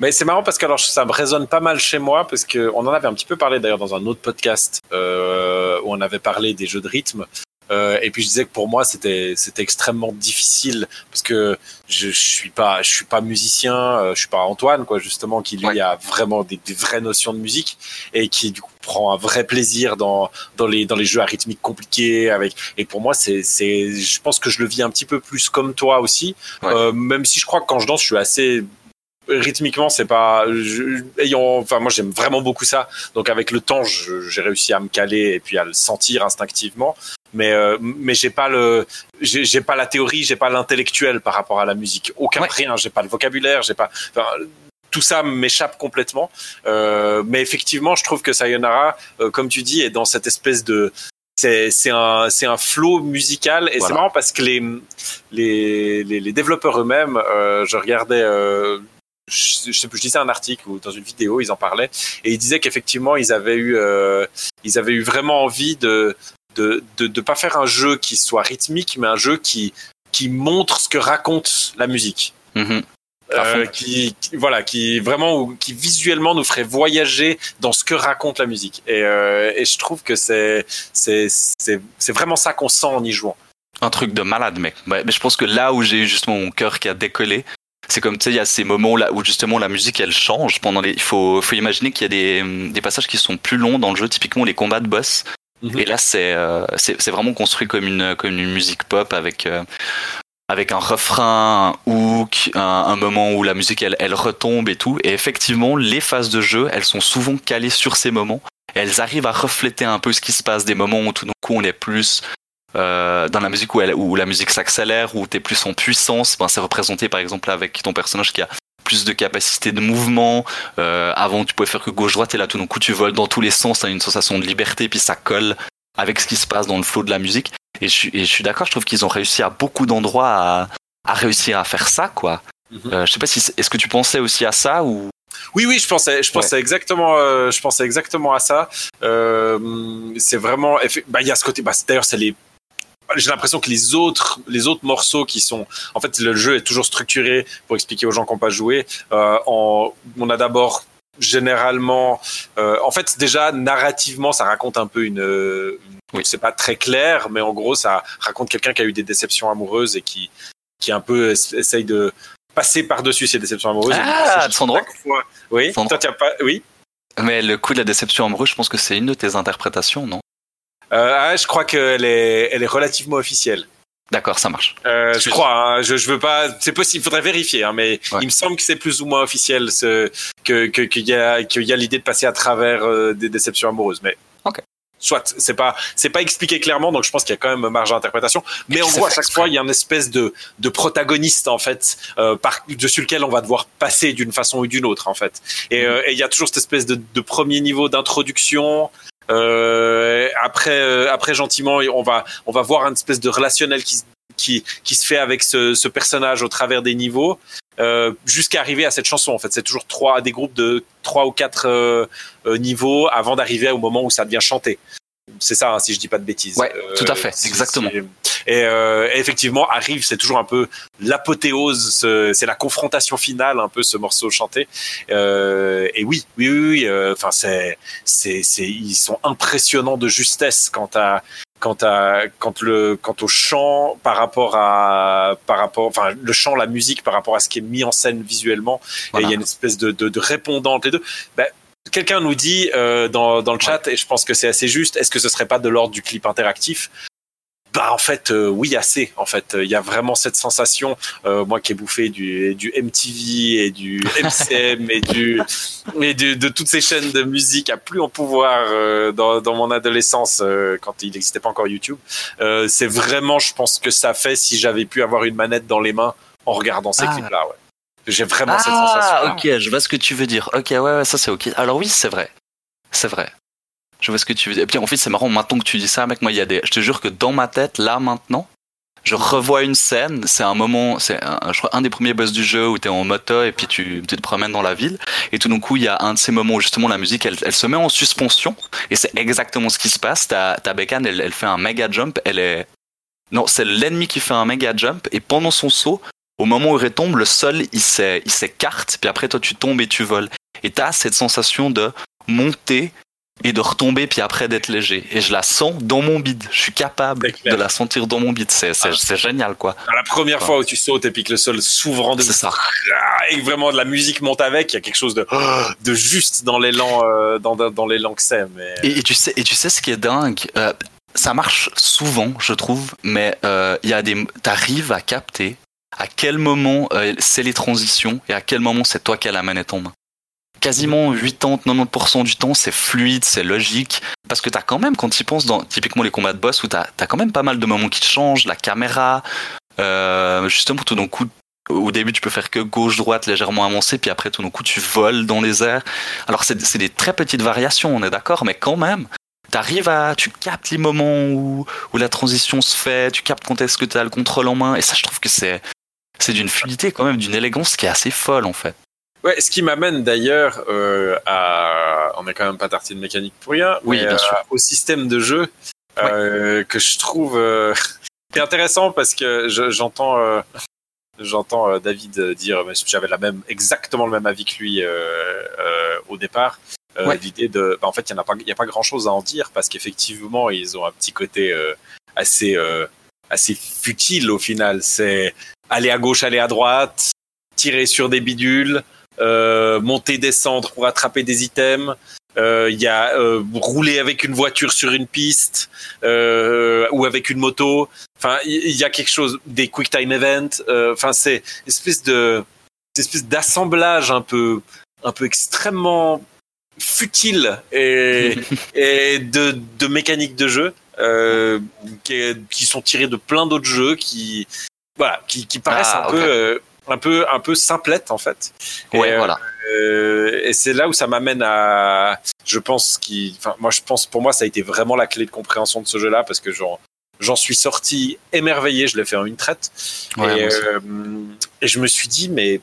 Mais c'est marrant parce que alors ça me résonne pas mal chez moi parce que on en avait un petit peu parlé d'ailleurs dans un autre podcast euh, où on avait parlé des jeux de rythme. Euh, et puis je disais que pour moi c'était c'était extrêmement difficile parce que je, je suis pas je suis pas musicien, euh, je suis pas Antoine quoi justement qui lui Ouais. a vraiment des, des vraies notions de musique et qui du coup prend un vrai plaisir dans dans les dans les jeux à rythmique compliqués avec et pour moi c'est c'est je pense que je le vis un petit peu plus comme toi aussi Ouais. Euh, même si je crois que quand je danse je suis assez rythmiquement c'est pas je- ayant enfin moi j'aime vraiment beaucoup ça donc avec le temps j'ai réussi à me caler et puis à le sentir instinctivement mais euh, mais j'ai pas le j'ai j'ai pas la théorie j'ai pas l'intellectuel par rapport à la musique aucun Ouais. rien j'ai pas le vocabulaire j'ai pas enfin, tout ça m'échappe complètement euh, mais effectivement je trouve que Sayonara euh, comme tu dis est dans cette espèce de c'est c'est un c'est un flow musical et Voilà. c'est marrant parce que les les les, les développeurs eux-mêmes euh, je regardais euh, je, sais plus, je lisais un article ou dans une vidéo, ils en parlaient et ils disaient qu'effectivement ils avaient eu, euh, ils avaient eu vraiment envie de de, de de pas faire un jeu qui soit rythmique, mais un jeu qui qui montre ce que raconte la musique. Mhm. Euh, qui, qui- voilà qui vraiment qui visuellement nous ferait voyager dans ce que raconte la musique et, euh, et je trouve que c'est c'est c'est c'est vraiment ça qu'on sent en y jouant un truc de malade, mec. Ouais, mais je pense que là où j'ai eu justement mon cœur qui a décollé, c'est comme tu sais, il y a ces moments là où justement la musique elle change pendant les. Il faut, faut imaginer qu'il y a des, des passages qui sont plus longs dans le jeu, typiquement les combats de boss. Mhm. Et là, c'est euh, vraiment construit comme une comme une musique pop avec euh, avec un refrain, un hook, un, un moment où la musique elle, elle retombe et tout. Et effectivement, les phases de jeu, elles sont souvent calées sur ces moments. Elles arrivent à refléter un peu ce qui se passe, des moments où tout d'un coup on est plus euh, dans la musique où, elle, où la musique s'accélère, où tu es plus en puissance. Ben, c'est représenté par exemple avec ton personnage qui a plus de capacité de mouvement. Euh, avant, tu pouvais faire que gauche-droite, et là, tout d'un coup, tu voles dans tous les sens, tu as une sensation de liberté, puis ça colle avec ce qui se passe dans le flow de la musique. Et je, suis- et je suis d'accord, je trouve qu'ils ont réussi à beaucoup d'endroits à, à réussir à faire ça, quoi. Mhm. Euh, je sais pas si, est-ce que tu pensais aussi à ça ou? Oui, oui, je pensais, je pensais exactement, euh, je pensais exactement à ça. Euh, c'est vraiment, bah, il y a ce côté. Bah, D'ailleurs, c'est les. J'ai l'impression que les autres, les autres morceaux qui sont, en fait, le jeu est toujours structuré pour expliquer aux gens qui n'ont pas joué. Euh, en, on a d'abord généralement, euh, en fait, déjà narrativement, ça raconte un peu une. une- Oui. C'est pas très clair, mais en gros, ça raconte quelqu'un qui a eu des déceptions amoureuses et qui, qui un peu es- essaye de passer par-dessus ces déceptions amoureuses. Ah, Sandro Oui, Sandro toi, tu as pas. Oui. Mais le coup de la déception amoureuse, je pense que c'est une de tes interprétations, non? Ah, je crois qu'elle est, elle est relativement officielle. D'accord, ça marche. Euh, je crois. hein, je, je veux pas. C'est possible. Il faudrait vérifier. Hein, mais Ouais. il me semble que c'est plus ou moins officiel ce, que que- qu'il y a qu'il y a l'idée de passer à travers euh, des déceptions amoureuses. Mais Ok. soit c'est pas c'est pas expliqué clairement. Donc je pense qu'il y a quand même marge d'interprétation. Mais en gros, à chaque fois, il y a une espèce de de protagoniste en fait euh, par dessus lequel on va devoir passer d'une façon ou d'une autre en fait. Et euh, et il y a toujours cette espèce de, de premier niveau d'introduction. Euh, après, euh, après gentiment, on va, on va voir une espèce de relationnel qui, qui, qui se fait avec ce, ce personnage au travers des niveaux, euh, jusqu'à arriver à cette chanson. En fait, c'est toujours trois, des groupes de trois ou quatre euh, euh, niveaux avant d'arriver au moment où ça devient chanté. C'est ça, hein, si je dis pas de bêtises. Ouais, tout à fait, si- exactement. si- Et euh, effectivement, arrive, c'est toujours un peu l'apothéose, ce- c'est la confrontation finale, un peu ce morceau chanté. Euh, et oui, oui, oui, oui, euh, enfin c'est, c'est, c'est, ils sont impressionnants de justesse quant à quant à quand le quant au chant par rapport à par rapport enfin le chant la musique par rapport à ce qui est mis en scène visuellement Voilà. il y a une espèce de de, de répondant entre les deux Ben, quelqu'un nous dit euh, dans dans le chat et je pense que c'est assez juste est-ce que ce serait pas de l'ordre du clip interactif? Bah en fait euh, oui assez en fait. Il y a vraiment cette sensation euh, moi qui ai bouffé du du MTV et du *laughs* MCM et du et de, de toutes ces chaînes de musique à plus en pouvoir euh, dans, dans mon adolescence euh, quand il n'existait pas encore YouTube. Euh, c'est vraiment je pense que ça fait si j'avais pu avoir une manette dans les mains en regardant ces Ah. clips là ouais j'ai vraiment cette sensation Ah, ok, je vois ce que tu veux dire. Ok, ouais, ouais, ça c'est ok. Alors oui, c'est vrai. C'est vrai. Je vois ce que tu veux dire. Et puis en fait, c'est marrant, maintenant que tu dis ça, mec, moi, il y a des. Je te jure que dans ma tête, là, maintenant, je revois une scène. C'est un moment, c'est un, je crois, un des premiers boss du jeu où t'es en moto et puis tu, tu te promènes dans la ville. Et tout d'un coup, il y a un de ces moments où justement la musique, elle, elle se met en suspension. Et c'est exactement ce qui se passe. Ta, ta bécane, elle, elle fait un méga jump. Elle est. Non, c'est l'ennemi qui fait un méga jump. Et pendant son saut, au moment où il retombe, le sol, il s'é- il s'écarte, puis après, toi, tu tombes et tu voles. Et t'as cette sensation de monter et de retomber, puis après d'être léger. Et je la sens dans mon bide. Je suis capable de la sentir dans mon bide. C'est, Ah. génial, quoi. la première fois où tu sautes et puis que le sol s'ouvre en deux C'est ça. et que vraiment de la musique monte avec il y a quelque chose de *gasps* de juste dans l'élan euh, dans dans l'élan que c'est mais Et, et tu sais, et tu sais ce qui est dingue euh, Ça marche souvent, je trouve, mais euh, il y a des, t'arrives à capter à quel moment euh, c'est les transitions et à quel moment c'est toi qui as la manette en main? Quasiment 80-90% du temps, c'est fluide, c'est logique. Parce que t'as quand même, quand tu penses dans typiquement les combats de boss, où t'as as quand même pas mal de moments qui changent, la caméra, euh, justement tout d'un coup, au début tu peux faire que gauche-droite légèrement avancé, puis après tout d'un coup tu voles dans les airs. Alors c'est des très petites variations, on est d'accord, mais quand même, t'arrives à, tu captes les moments où, où la transition se fait, tu captes quand est-ce que tu le contrôle en main, et ça je trouve que c'est c'est d'une fluidité quand même, d'une élégance qui est assez folle en fait. ouais ce qui m'amène d'ailleurs euh, à on est quand même pas tartine mécanique pour rien Oui, mais, bien sûr. au système de jeu euh, que je trouve euh, *laughs* intéressant parce que je- j'entends euh, j'entends euh, David dire j'avais la même exactement le même avis que lui euh, euh, au départ Euh, Ouais. l'idée de bah, en fait il y en a pas y a pas grand chose à en dire parce qu'effectivement ils ont un petit côté euh, assez euh, assez futile au final c'est aller à gauche aller à droite tirer sur des bidules euh, monter descendre pour attraper des items. Euh, il y a euh, rouler avec une voiture sur une piste euh, ou avec une moto. Enfin il y, a quelque chose des quick time events euh, enfin c'est espèce de espèce d'assemblage un peu un peu extrêmement futile et, *laughs* et de, de mécaniques de jeu euh, qui, qui sont tirées de plein d'autres jeux qui voilà qui, qui paraissent Ah, un peu euh, un peu un peu simplettes en fait. Ouais, Et, voilà. euh, et c'est là où ça m'amène à, je pense qui, enfin moi je pense pour moi ça a été vraiment la clé de compréhension de ce jeu-là parce que j'en j'en suis sorti émerveillé, je l'ai fait en une traite. Ouais, et, euh, et je me suis dit mais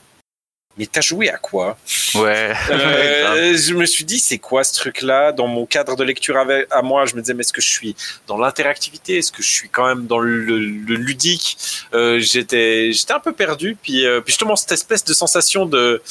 mais t'as joué à quoi? Ouais. Euh, *laughs* Je me suis dit c'est quoi ce truc-là? Dans mon cadre de lecture avec, à moi je me disais mais est-ce que je suis dans l'interactivité? Est-ce que je suis quand même dans le, le ludique? Euh, J'étais j'étais un peu perdu puis, euh, puis justement cette espèce de sensation de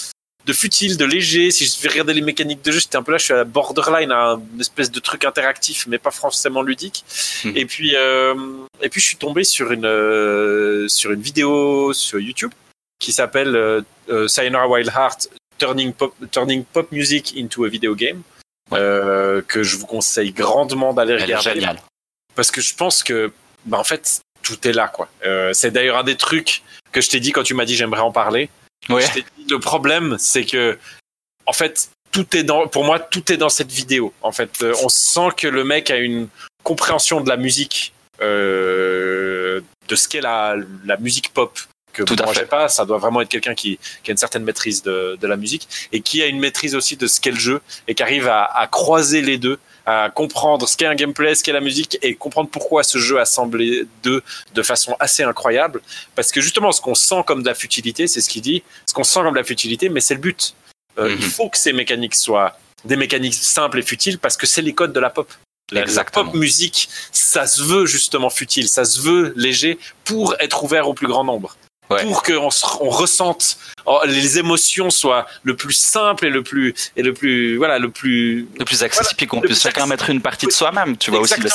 de futile, de léger. Si je vais regarder les mécaniques de jeu, j'étais un peu là, je suis à borderline, à une espèce de truc interactif, mais pas forcément ludique. Mhm. Et puis, euh, et puis, je suis tombé sur une euh, sur une vidéo sur YouTube qui s'appelle euh, euh, Sayonara Wild Heart Turning Pop Turning Pop Music into a Video Game. Ouais. euh, que je vous conseille grandement d'aller regarder géniale. parce que je pense que bah en fait tout est là quoi. C'est d'ailleurs un des trucs que je t'ai dit quand tu m'as dit j'aimerais en parler. Ouais. Je dit, le problème c'est que en fait tout est dans pour moi tout est dans cette vidéo. En fait, Euh, on sent que le mec a une compréhension de la musique euh, de ce qu'est la la musique pop que Tout moi fait. j'ai pas, ça doit vraiment être quelqu'un qui, qui a une certaine maîtrise de, de la musique et qui a une maîtrise aussi de ce qu'est le jeu et qui arrive à, à croiser les deux, à comprendre ce qu'est un gameplay, ce qu'est la musique et comprendre pourquoi ce jeu a semblé deux de façon assez incroyable. Parce que justement, ce qu'on sent comme de la futilité, c'est ce qu'il dit, ce qu'on sent comme de la futilité, mais c'est le but. Euh, Mhm. Il faut que ces mécaniques soient des mécaniques simples et futiles parce que c'est les codes de la pop. La, pop musique, ça se veut justement futile, ça se veut léger pour être ouvert au plus grand nombre. Ouais. Pour qu'on on ressente, oh, les émotions soient le plus simple et le plus, et le plus, voilà, le plus, Le plus accessible, puis qu'on puisse chacun accessible. mettre une partie de soi-même, tu vois aussi. Le-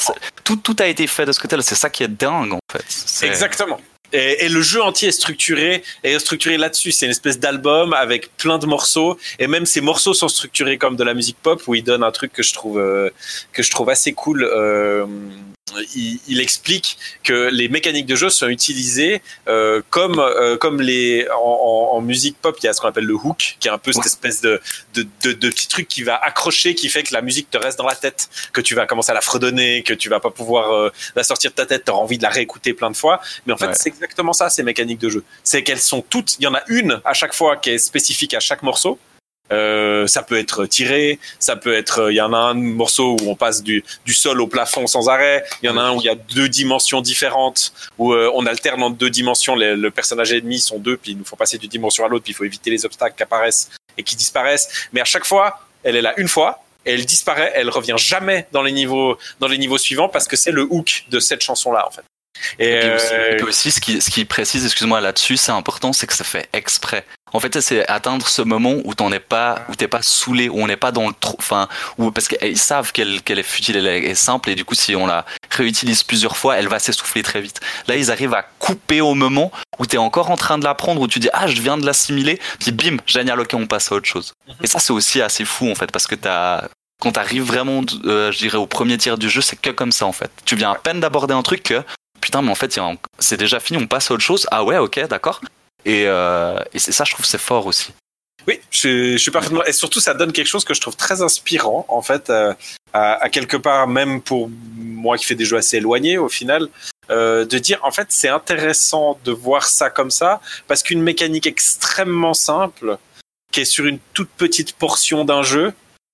tout, tout a été fait de ce côté-là, c'est ça qui est dingue en fait. Exactement. Et, et le jeu entier est structuré, est structuré là-dessus. C'est une espèce d'album avec plein de morceaux, et même ces morceaux sont structurés comme de la musique pop, où il donne un truc que je trouve euh, que je trouve assez cool. Euh, il, il explique que les mécaniques de jeu sont utilisées euh, comme euh, comme les en, en- en musique pop. Il y a ce qu'on appelle le hook, qui est un peu cette espèce de de, de de petit truc qui va accrocher, qui fait que la musique te reste dans la tête, que tu vas commencer à la fredonner, que tu vas pas pouvoir euh, la sortir de ta tête. T'auras envie de la réécouter plein de fois. Mais en fait, Ouais. c'est exactement ça, ces mécaniques de jeu. C'est qu'elles sont toutes, il y en a une à chaque fois qui est spécifique à chaque morceau. Euh, ça peut être tiré, ça peut être, il y en a un morceau où on passe du, du sol au plafond sans arrêt, il y en a un où il y a deux dimensions différentes, où euh, on alterne entre deux dimensions, les- le personnage ennemi sont deux, puis ils nous font passer d'une dimension à l'autre, puis il faut éviter les obstacles qui apparaissent et qui disparaissent. Mais à chaque fois, elle est là une fois, elle disparaît, elle revient jamais dans les niveaux, dans les niveaux suivants parce que c'est le hook de cette chanson-là, en fait. Et, Et puis aussi, euh, et puis aussi, ce, qui, ce qui précise, excuse-moi, là-dessus, c'est important, c'est que ça fait exprès. En fait, c'est atteindre ce moment où t'en es pas, où t'es pas saoulé, où on n'est pas dans le trop, enfin, où parce qu'ils savent qu'elle qu'elle est futile, elle est simple, et du coup, si on la réutilise plusieurs fois, elle va s'essouffler très vite. Là, ils arrivent à couper au moment où t'es encore en train de l'apprendre, où tu dis ah, je viens de l'assimiler, puis bim, génial, ok, on passe à autre chose. Et ça, c'est aussi assez fou en fait, parce que t'as quand t'arrives vraiment, euh, je dirais, au premier tiers du jeu, c'est que comme ça en fait. Tu viens à peine d'aborder un truc que putain, mais en fait, c'est déjà fini, on passe à autre chose. Ah ouais, ok, d'accord. Et, euh, et c'est ça, je trouve, c'est fort aussi. Oui, je, suis parfaitement. Et surtout, ça donne quelque chose que je trouve très inspirant, en fait, euh, à, à quelque part, même pour moi qui fais des jeux assez éloignés, au final, euh, de dire, en fait, c'est intéressant de voir ça comme ça, parce qu'une mécanique extrêmement simple, qui est sur une toute petite portion d'un jeu,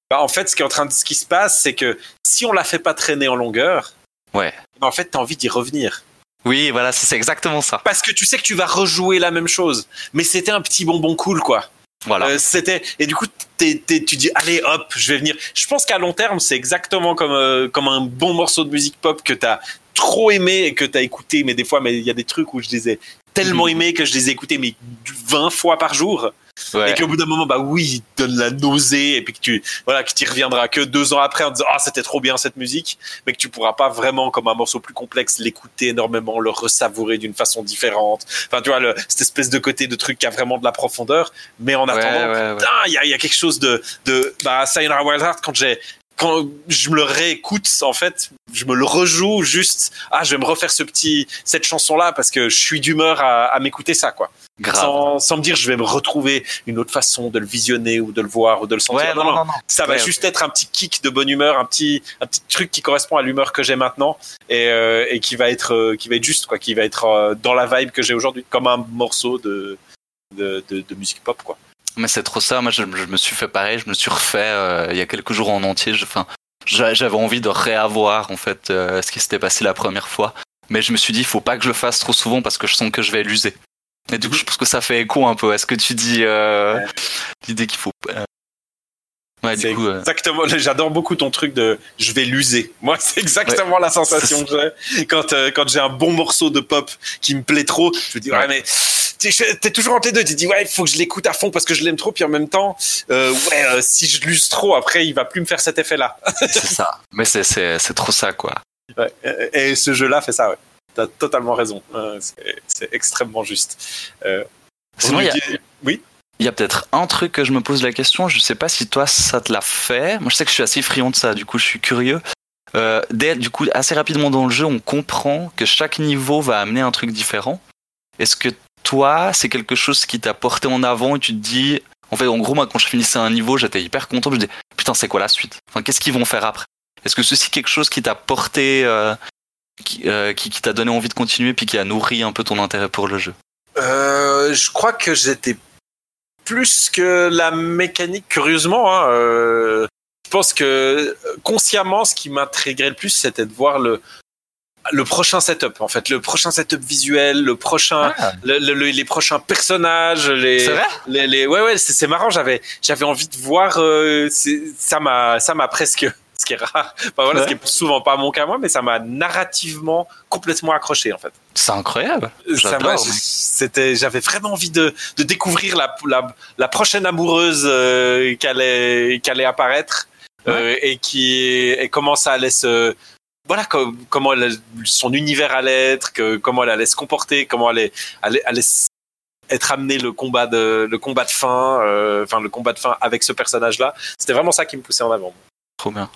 bah, en fait, ce qui est en train de, ce qui se passe, c'est que si on la fait pas traîner en longueur, Ouais. bah, en fait, t'as envie d'y revenir. Oui, voilà, c'est exactement ça. Parce que tu sais que tu vas rejouer la même chose. Mais c'était un petit bonbon cool, quoi. Voilà. Euh, c'était et du coup t'es- t'es- tu dis allez hop je vais venir je pense qu'à long terme c'est exactement comme euh, comme un bon morceau de musique pop que t'as trop aimé et que t'as écouté mais des fois mais il y a des trucs où je les ai tellement Mhm. aimés que je les ai écoutés mais 20 fois par jour Ouais. et qu'au bout d'un moment bah oui il te donne la nausée et puis que tu voilà que tu y reviendras que deux ans après en disant ah c'était trop bien cette musique mais que tu pourras pas vraiment comme un morceau plus complexe l'écouter énormément le ressavourer d'une façon différente enfin tu vois le, cette espèce de côté de truc qui a vraiment de la profondeur mais en attendant ouais, ouais. putain, il y a, y a quelque chose de, de bah, Sayonara Wild Heart, quand j'ai, quand je me le réécoute, en fait, je me le rejoue juste, ah, je vais me refaire ce petit, cette chanson-là parce que je suis d'humeur à, à m'écouter ça, quoi. Grave. Sans, sans me dire, je vais me retrouver une autre façon de le visionner ou de le voir ou de le sentir. Ouais, non, non, non. Ça va Ouais, juste être un petit kick de bonne humeur, un petit, un petit truc qui correspond à l'humeur que j'ai maintenant et, euh, et qui va être, euh, qui va être juste, quoi, qui va être euh, dans la vibe que j'ai aujourd'hui, comme un morceau de, de, de, de musique pop, quoi. Mais c'est trop ça. Moi, je, je me suis fait pareil. Je me suis refait euh, il y a quelques jours en entier. Enfin, j'avais envie de réavoir en fait euh, ce qui s'était passé la première fois. Mais je me suis dit, il faut pas que je le fasse trop souvent parce que je sens que je vais l'user. Et du coup, je pense que ça fait écho un peu à ce que tu dis. euh. L'idée qu'il faut. Euh, Ouais, C'est euh, exactement. *laughs* J'adore beaucoup ton truc de je vais l'user. Moi, *laughs* c'est exactement la sensation que j'ai quand euh, quand j'ai un bon morceau de pop qui me plaît trop. Je me dis ouais, Ouais. mais t'es toujours entre les deux. Tu dis ouais, il faut que je l'écoute à fond parce que je l'aime trop. Puis en même temps, euh, ouais, si je l'use trop, après, il va plus me faire cet effet-là. *laughs* c'est ça. Mais c'est c'est c'est trop ça quoi. Ouais. Et ce jeu-là fait ça. Ouais. T'as totalement raison. C'est- C'est extrêmement juste. Sinon, il y a- Oui? Il y a peut-être un truc que je me pose la question, je sais pas si toi ça te l'a fait. Moi je sais que je suis assez friand de ça, du coup je suis curieux. Euh, dès, du coup, assez rapidement dans le jeu, on comprend que chaque niveau va amener un truc différent. Est-ce que toi, c'est quelque chose qui t'a porté en avant et tu te dis, en fait, en gros, moi quand je finissais un niveau, j'étais hyper content, je me dis, putain, c'est quoi la suite? Enfin, qu'est-ce qu'ils vont faire après? Est-ce que ceci est quelque chose qui t'a porté, euh, qui, euh, qui, qui t'a donné envie de continuer, puis qui a nourri un peu ton intérêt pour le jeu? Je crois que j'étais plus que la mécanique, curieusement. Hein, euh, je pense que euh, consciemment, ce qui m'intriguerait le plus, c'était de voir le le prochain setup en fait le prochain setup visuel le prochain le- le- les prochains personnages les C'est vrai? les, les- ouais ouais c'est marrant j'avais j'avais envie de voir euh, ça m'a ça m'a presque *laughs* qui est rare, enfin, voilà, ce qui est souvent pas mon cas moi, mais ça m'a narrativement complètement accroché en fait. C'est incroyable. Ça m'a-. C'était, j'avais vraiment envie de, de découvrir la, la, la prochaine amoureuse euh, qui allait, allait apparaître euh, et qui et comment ça allait se voilà com- comment elle- son univers allait être, que, comment elle allait se comporter, comment allait allait, allait s- être amené le combat de le combat de fin, euh, enfin le combat de fin avec ce personnage là. C'était vraiment ça qui me poussait en avant. Trop bien.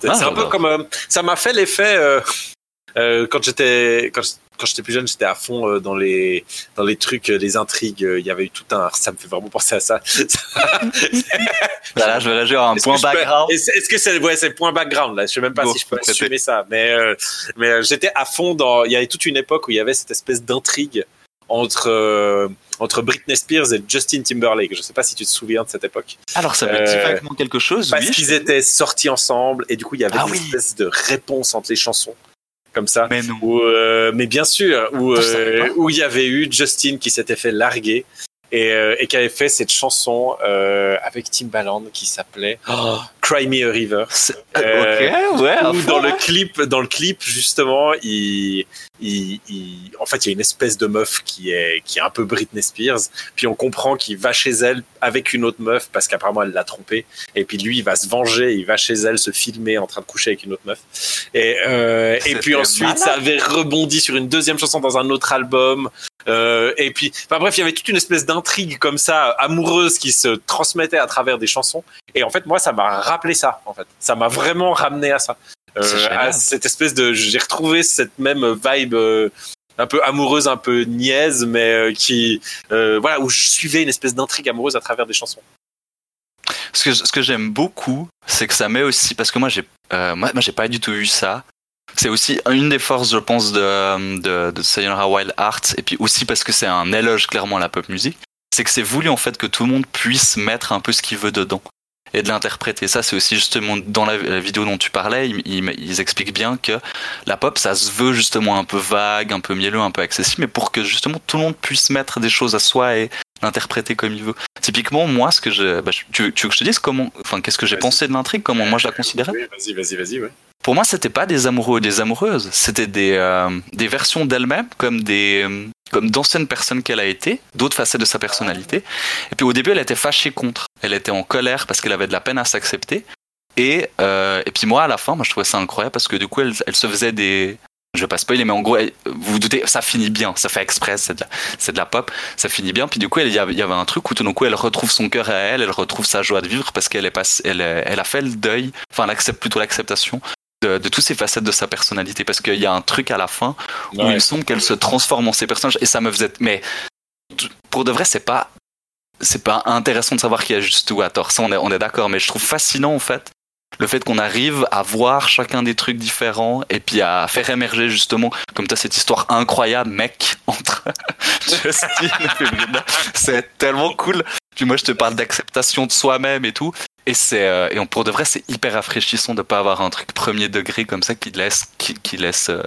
C'est Ah, un peu comme euh, ça m'a fait l'effet euh, euh, quand j'étais quand, quand j'étais plus jeune, j'étais à fond euh, dans les dans les trucs, euh, les intrigues. euh, Il y avait eu tout un, ça me fait vraiment penser à ça. Là, je vais réagir à un point peux- background. Est-ce que c'est ouais, c'est le point background là? Je sais même pas Bon, si je peux assumer ça, mais euh, mais euh, j'étais à fond dans. Il y avait toute une époque où il y avait cette espèce d'intrigue entre euh, entre Britney Spears et Justin Timberlake. Je sais pas si tu te souviens de cette époque. Alors, ça me dit Euh, vaguement quelque chose. Parce oui, qu'ils étaient sortis ensemble et du coup il y avait Ah une oui. espèce de réponse entre les chansons comme ça. Mais non. Où, euh, mais bien sûr, où euh, où il y avait eu Justin qui s'était fait larguer et, euh, et qui avait fait cette chanson euh, avec Timbaland qui s'appelait oh, Cry Me a River. Euh, ok, ouais. Où dans le clip, dans le clip justement, il, il, il- en fait, il y a une espèce de meuf qui est qui est un peu Britney Spears. Puis on comprend qu'il va chez elle avec une autre meuf parce qu'apparemment elle l'a trompé. Et puis lui, il va se venger, il va chez elle se filmer en train de coucher avec une autre meuf. Et euh, et puis ensuite, malade. ça avait rebondi sur une deuxième chanson dans un autre album. Euh, et puis, enfin bref, il y avait toute une espèce d'intrigue comme ça, amoureuse, qui se transmettait à travers des chansons. Et en fait, moi, ça m'a rappelé ça. En fait, ça m'a vraiment ramené à ça. Euh, à cette espèce de, j'ai retrouvé cette même vibe. euh, un peu amoureuse, un peu niaise, mais euh, qui, euh, voilà, où je suivais une espèce d'intrigue amoureuse à travers des chansons. Ce que, ce que j'aime beaucoup, c'est que ça met aussi, parce que moi j'ai, euh, moi, moi j'ai pas du tout eu ça. C'est aussi une des forces, je pense, de, de, de Sayonara Wild Hearts, et puis aussi parce que c'est un éloge clairement à la pop music, c'est que c'est voulu en fait que tout le monde puisse mettre un peu ce qu'il veut dedans et de l'interpréter. Ça, c'est aussi justement dans la, la vidéo dont tu parlais, ils, ils, ils expliquent bien que la pop, ça se veut justement un peu vague, un peu mielleux, un peu accessible, mais pour que justement tout le monde puisse mettre des choses à soi et l'interpréter comme il veut. Typiquement, moi, ce que je, bah, tu, tu veux que je te dise comment, enfin, qu'est-ce que j'ai pensé de l'intrigue, comment moi je la considérais? Oui, vas-y, vas-y, vas-y, ouais. Pour moi, c'était pas des amoureux ou des amoureuses, c'était des, euh, des versions d'elle-même, comme des, euh, comme d'anciennes personnes qu'elle a été, d'autres facettes de sa personnalité. Et puis au début, elle était fâchée contre, elle était en colère parce qu'elle avait de la peine à s'accepter. Et, euh, et puis moi, à la fin, moi, je trouvais ça incroyable parce que du coup, elle, elle se faisait des, je vais pas spoiler, mais en gros, vous vous doutez, ça finit bien, ça fait express, c'est de la, de la pop, ça finit bien. Puis du coup, il il y avait un truc où tout d'un coup, elle retrouve son cœur à elle, elle retrouve sa joie de vivre parce qu'elle est pas, elle, elle a fait le deuil, enfin, elle accepte plutôt l'acceptation de, de toutes ces facettes de sa personnalité parce qu'il y a un truc à la fin où il me semble qu'elle se transforme en ces personnages et ça me faisait, mais pour de vrai, c'est pas, c'est pas intéressant de savoir qui a juste ou à tort. Ça, on est, on est d'accord, mais je trouve fascinant en fait le fait qu'on arrive à voir chacun des trucs différents et puis à faire émerger justement, comme t'as cette histoire incroyable, mec, entre *laughs* Justin et. C'est tellement cool. Puis moi, je te parle d'acceptation de soi-même et tout. Et c'est euh, et on, pour de vrai, c'est hyper rafraîchissant de pas avoir un truc premier degré comme ça qui laisse qui, qui laisse euh,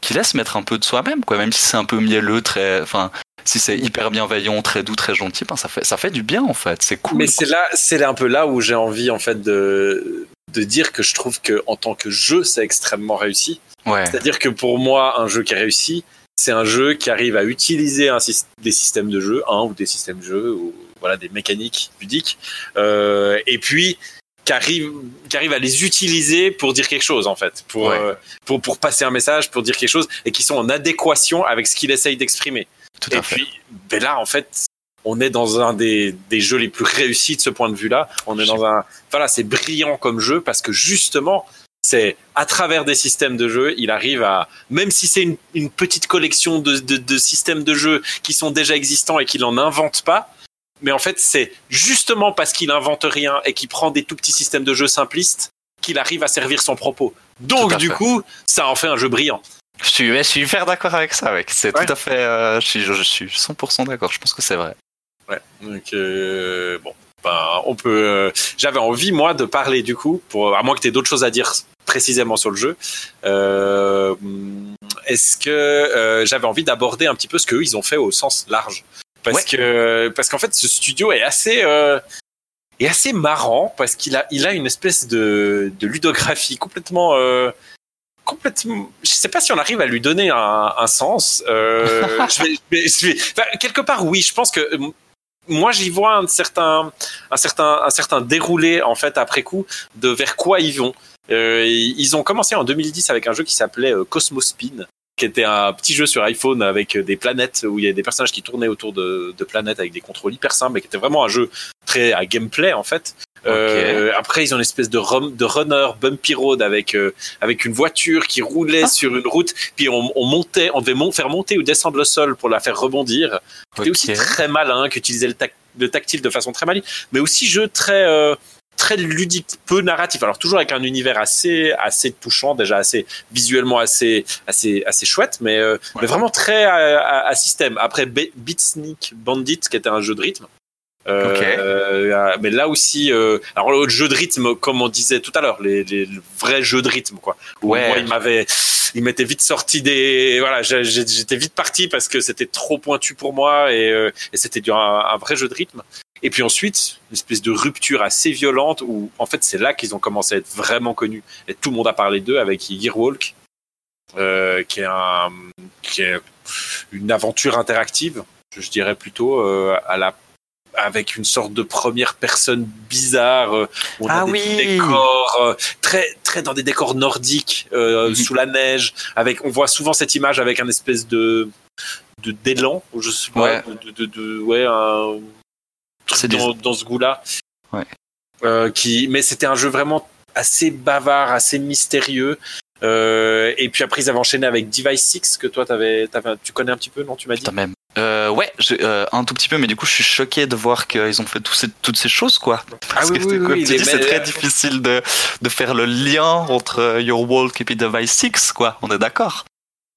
qui laisse mettre un peu de soi-même quoi. Même si c'est un peu mielleux, très, enfin, si c'est hyper bienveillant, très doux, très gentil, ben ça fait ça fait du bien en fait. C'est cool. Mais c'est là, c'est un peu là où j'ai envie en fait de de dire que je trouve que en tant que jeu, c'est extrêmement réussi. Ouais. C'est-à-dire que pour moi, un jeu qui est réussi, c'est un jeu qui arrive à utiliser un des systèmes de jeu, un ou des systèmes de jeu, ou voilà des mécaniques ludiques, euh, et puis qui arrive, qui arrive à les utiliser pour dire quelque chose en fait, pour Ouais. euh, pour pour passer un message, pour dire quelque chose, et qui sont en adéquation avec ce qu'il essaye d'exprimer. Tout Et à fait. puis, ben là, en fait, on est dans un des, des jeux les plus réussis de ce point de vue-là. On est dans un, voilà, c'est brillant comme jeu parce que justement, c'est à travers des systèmes de jeu, il arrive à, même si c'est une, une petite collection de, de, de systèmes de jeu qui sont déjà existants et qu'il n'en invente pas, mais en fait, c'est justement parce qu'il invente rien et qu'il prend des tout petits systèmes de jeu simplistes qu'il arrive à servir son propos. Donc, du fait. coup, ça en fait un jeu brillant. Je suis, je suis hyper d'accord avec ça, mec. C'est Ouais. tout à fait. euh, je, suis, je, je suis 100% d'accord. Je pense que c'est vrai. Ouais. Donc euh, bon, ben, on peut. euh, J'avais envie moi de parler du coup, pour à moins que tu aies d'autres choses à dire précisément sur le jeu. Euh, Est-ce que euh, j'avais envie d'aborder un petit peu ce qu'eux ils ont fait au sens large, parce Ouais. que parce qu'en fait ce studio est assez. euh, est assez marrant parce qu'il a, il a une espèce de, de ludographie complètement, euh, complètement. Je sais pas si on arrive à lui donner un, un sens. Euh, *laughs* je vais, je vais- je vais- enfin, quelque part, oui. Je pense que moi, j'y vois un certain, un certain, un certain déroulé en fait après coup de vers quoi ils vont. Euh, ils ont commencé en 2010 avec un jeu qui s'appelait euh, Cosmospin qui était un petit jeu sur iPhone avec des planètes où il y avait des personnages qui tournaient autour de, de planètes avec des contrôles hyper simples, mais qui était vraiment un jeu très à gameplay en fait. Euh, après, ils ont une espèce de, rum- de runner bumpy road avec euh, avec une voiture qui roulait Ah. sur une route, puis on, on montait, on devait mon- faire monter ou descendre le sol pour la faire rebondir. C'était aussi Ok. très malin, qui utilisait le, tac- le tactile de façon très maligne, mais aussi jeu très euh, très ludique, peu narratif. Alors toujours avec un univers assez assez touchant, déjà assez visuellement assez assez assez chouette, mais euh, Ouais. mais vraiment très à, à- à système. Après Be- Beat Sneak Bandit, qui était un jeu de rythme. Euh, euh, mais là aussi, euh, alors le jeu de rythme, comme on disait tout à l'heure, les, les vrais jeux de rythme, quoi. Ouais. Moi, il m'avait, il m'était vite sorti des, voilà, j'étais vite parti parce que c'était trop pointu pour moi et, euh, et c'était un, un vrai jeu de rythme. Et puis ensuite, une espèce de rupture assez violente où, en fait, c'est là qu'ils ont commencé à être vraiment connus. Et tout le monde a parlé d'eux avec Yearwalk, euh, qui est un, qui est une aventure interactive, je dirais plutôt euh, à la avec une sorte de première personne bizarre euh, où on a Ah des oui. décors euh, très très dans des décors nordiques euh, Mhm. sous la neige avec on voit souvent cette image avec un espèce de de d'élan je sais pas Ouais. de, de, de- ouais un C'est des- dans, dans ce goût-là Ouais. Euh, qui mais c'était un jeu vraiment assez bavard assez mystérieux euh, et puis après ils avaient enchaîné avec Device 6 que toi t'avais, t'avais tu connais un petit peu non tu m'as dit? Putain, même. Euh, ouais, je- euh, un tout petit peu, mais du coup, je suis choqué de voir qu'ils ont fait tous ces- toutes ces choses, quoi. Parce Ah oui, que, oui, comme oui, tu dis, c'est très difficile de, de faire le lien entre euh, Your Walk et puis Device 6, quoi. On est d'accord.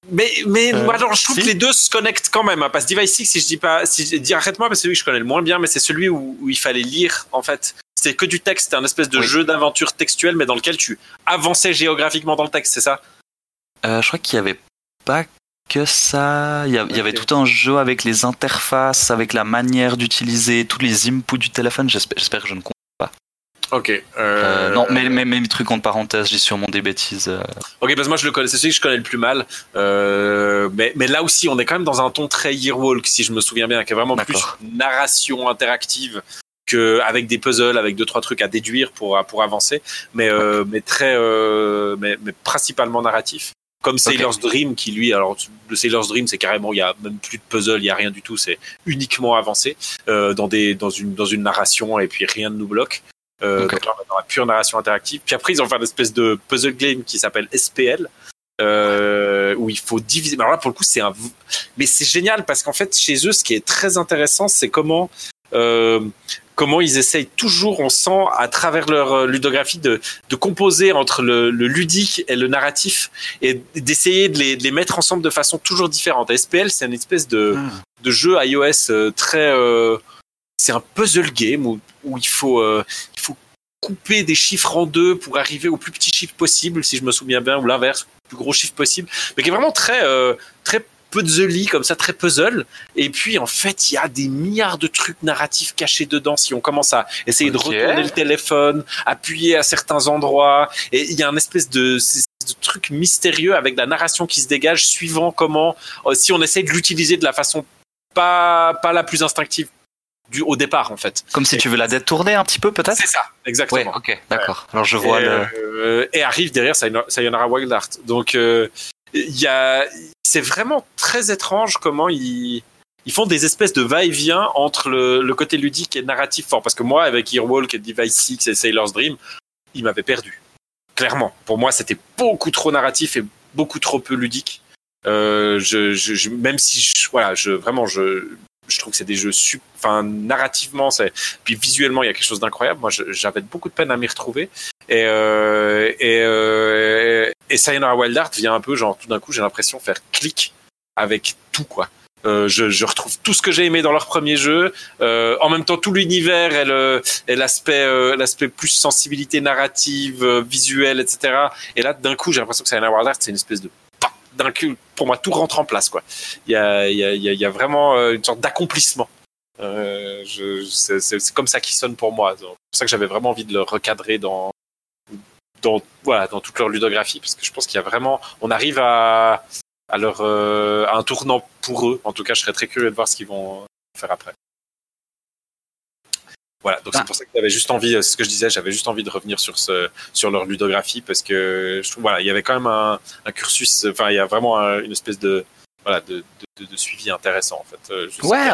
Mais, mais Euh, moi, alors, je trouve si. que les deux se connectent quand même. hein, parce que Device 6, si je dis pas, si je dis arrête-moi, parce que c'est celui que je connais le moins bien, mais c'est celui où, où il fallait lire, en fait. C'est que du texte, c'était un espèce de Oui. jeu d'aventure textuelle, mais dans lequel tu avançais géographiquement dans le texte, c'est ça? Euh, je crois qu'il y avait pas que ça. Il y, avait tout un jeu avec les interfaces, avec la manière d'utiliser tous les inputs du téléphone. J'espère, que je ne comprends Ok. Euh, Euh, non, mais, mais, mais mes trucs entre parenthèses, j'ai sûrement des bêtises. euh. Ok, parce que moi je le connais, c'est celui que je connais le plus mal. Euh, mais, mais là aussi, on est quand même dans un ton très Yearwalk, si je me souviens bien, qui est vraiment plus narration interactive que avec des puzzles, avec deux trois trucs à déduire pour pour avancer, mais euh, mais très euh, mais, mais principalement narratif. Comme Sailor's Dream, qui lui, alors le Sailor's Dream, c'est carrément, il y a même plus de puzzle, il y a rien du tout, c'est uniquement avancé euh, dans des dans une dans une narration et puis rien ne nous bloque. Euh, Ok. donc là, on est dans la pure narration interactive. Puis après, ils ont fait une espèce de puzzle game qui s'appelle SPL, euh, où il faut diviser. Alors là, pour le coup, c'est un. Mais c'est génial parce qu'en fait, chez eux, ce qui est très intéressant, c'est comment. Euh, comment ils essayent toujours, on sent à travers leur euh, ludographie de, de composer entre le, le ludique et le narratif et d'essayer de les, de les mettre ensemble de façon toujours différente. SPL, c'est une espèce de, de jeu iOS euh, très. euh, c'est un puzzle game où, où il faut euh, il faut couper des chiffres en deux pour arriver au plus petit chiffre possible, si je me souviens bien, ou l'inverse, le plus gros chiffre possible, mais qui est vraiment très euh, très puzzly comme ça, très puzzle. Et puis en fait, il y a des milliards de trucs narratifs cachés dedans. Si on commence à essayer de retourner le téléphone, appuyer à certains endroits, et il y a un espèce de de truc mystérieux avec la narration qui se dégage suivant comment euh, si on essaie de l'utiliser de la façon pas pas la plus instinctive du au départ en fait. Comme si tu veux la détourner un petit peu, peut-être C'est ça, exactement. Ouais, ok, d'accord. Alors je vois et, le. euh, et arrive derrière Sayonara Wild Heart. Donc euh, il y a, c'est vraiment très étrange comment ils ils font des espèces de va-et-vient entre le, le côté ludique et narratif fort. Parce que moi, avec Earwalk et Device 6 et Sailor's Dream, ils m'avaient perdu. Clairement. Pour moi, c'était beaucoup trop narratif et beaucoup trop peu ludique. Euh, je, je, je- même si, je, voilà, je, vraiment, je, je trouve que c'est des jeux, sup- enfin, narrativement, c'est, puis visuellement, il y a quelque chose d'incroyable. Moi, j'avais beaucoup de peine à m'y retrouver. Et, euh, et, euh, et Sayonara Wild Heart vient un peu, genre, tout d'un coup, j'ai l'impression faire clic avec tout, quoi. Euh, je, je retrouve tout ce que j'ai aimé dans leur premier jeu. Euh, en même temps, tout l'univers et l'aspect, euh, l'aspect plus sensibilité narrative, euh, visuelle, etc. Et là, d'un coup, j'ai l'impression que Sayonara Wild Heart, c'est une espèce de pour moi, tout rentre en place, quoi. Il y a, vraiment une sorte d'accomplissement Euh, c'est, comme ça qui sonne pour moi. C'est pour ça que j'avais vraiment envie de le recadrer dans, toute leur ludographie, parce que je pense qu'il y a vraiment, on arrive à leur, euh, à un tournant pour eux. En tout cas, je serais très curieux de voir ce qu'ils vont faire après. Voilà, donc Ah. c'est pour ça que j'avais juste envie, euh, c'est ce que je disais, j'avais juste envie de revenir sur ce, sur leur ludographie parce que je trouve, voilà, il y avait quand même un, un cursus, enfin, il y a vraiment un- une espèce de, voilà, de, de, de suivi intéressant en fait. Euh, Ouais.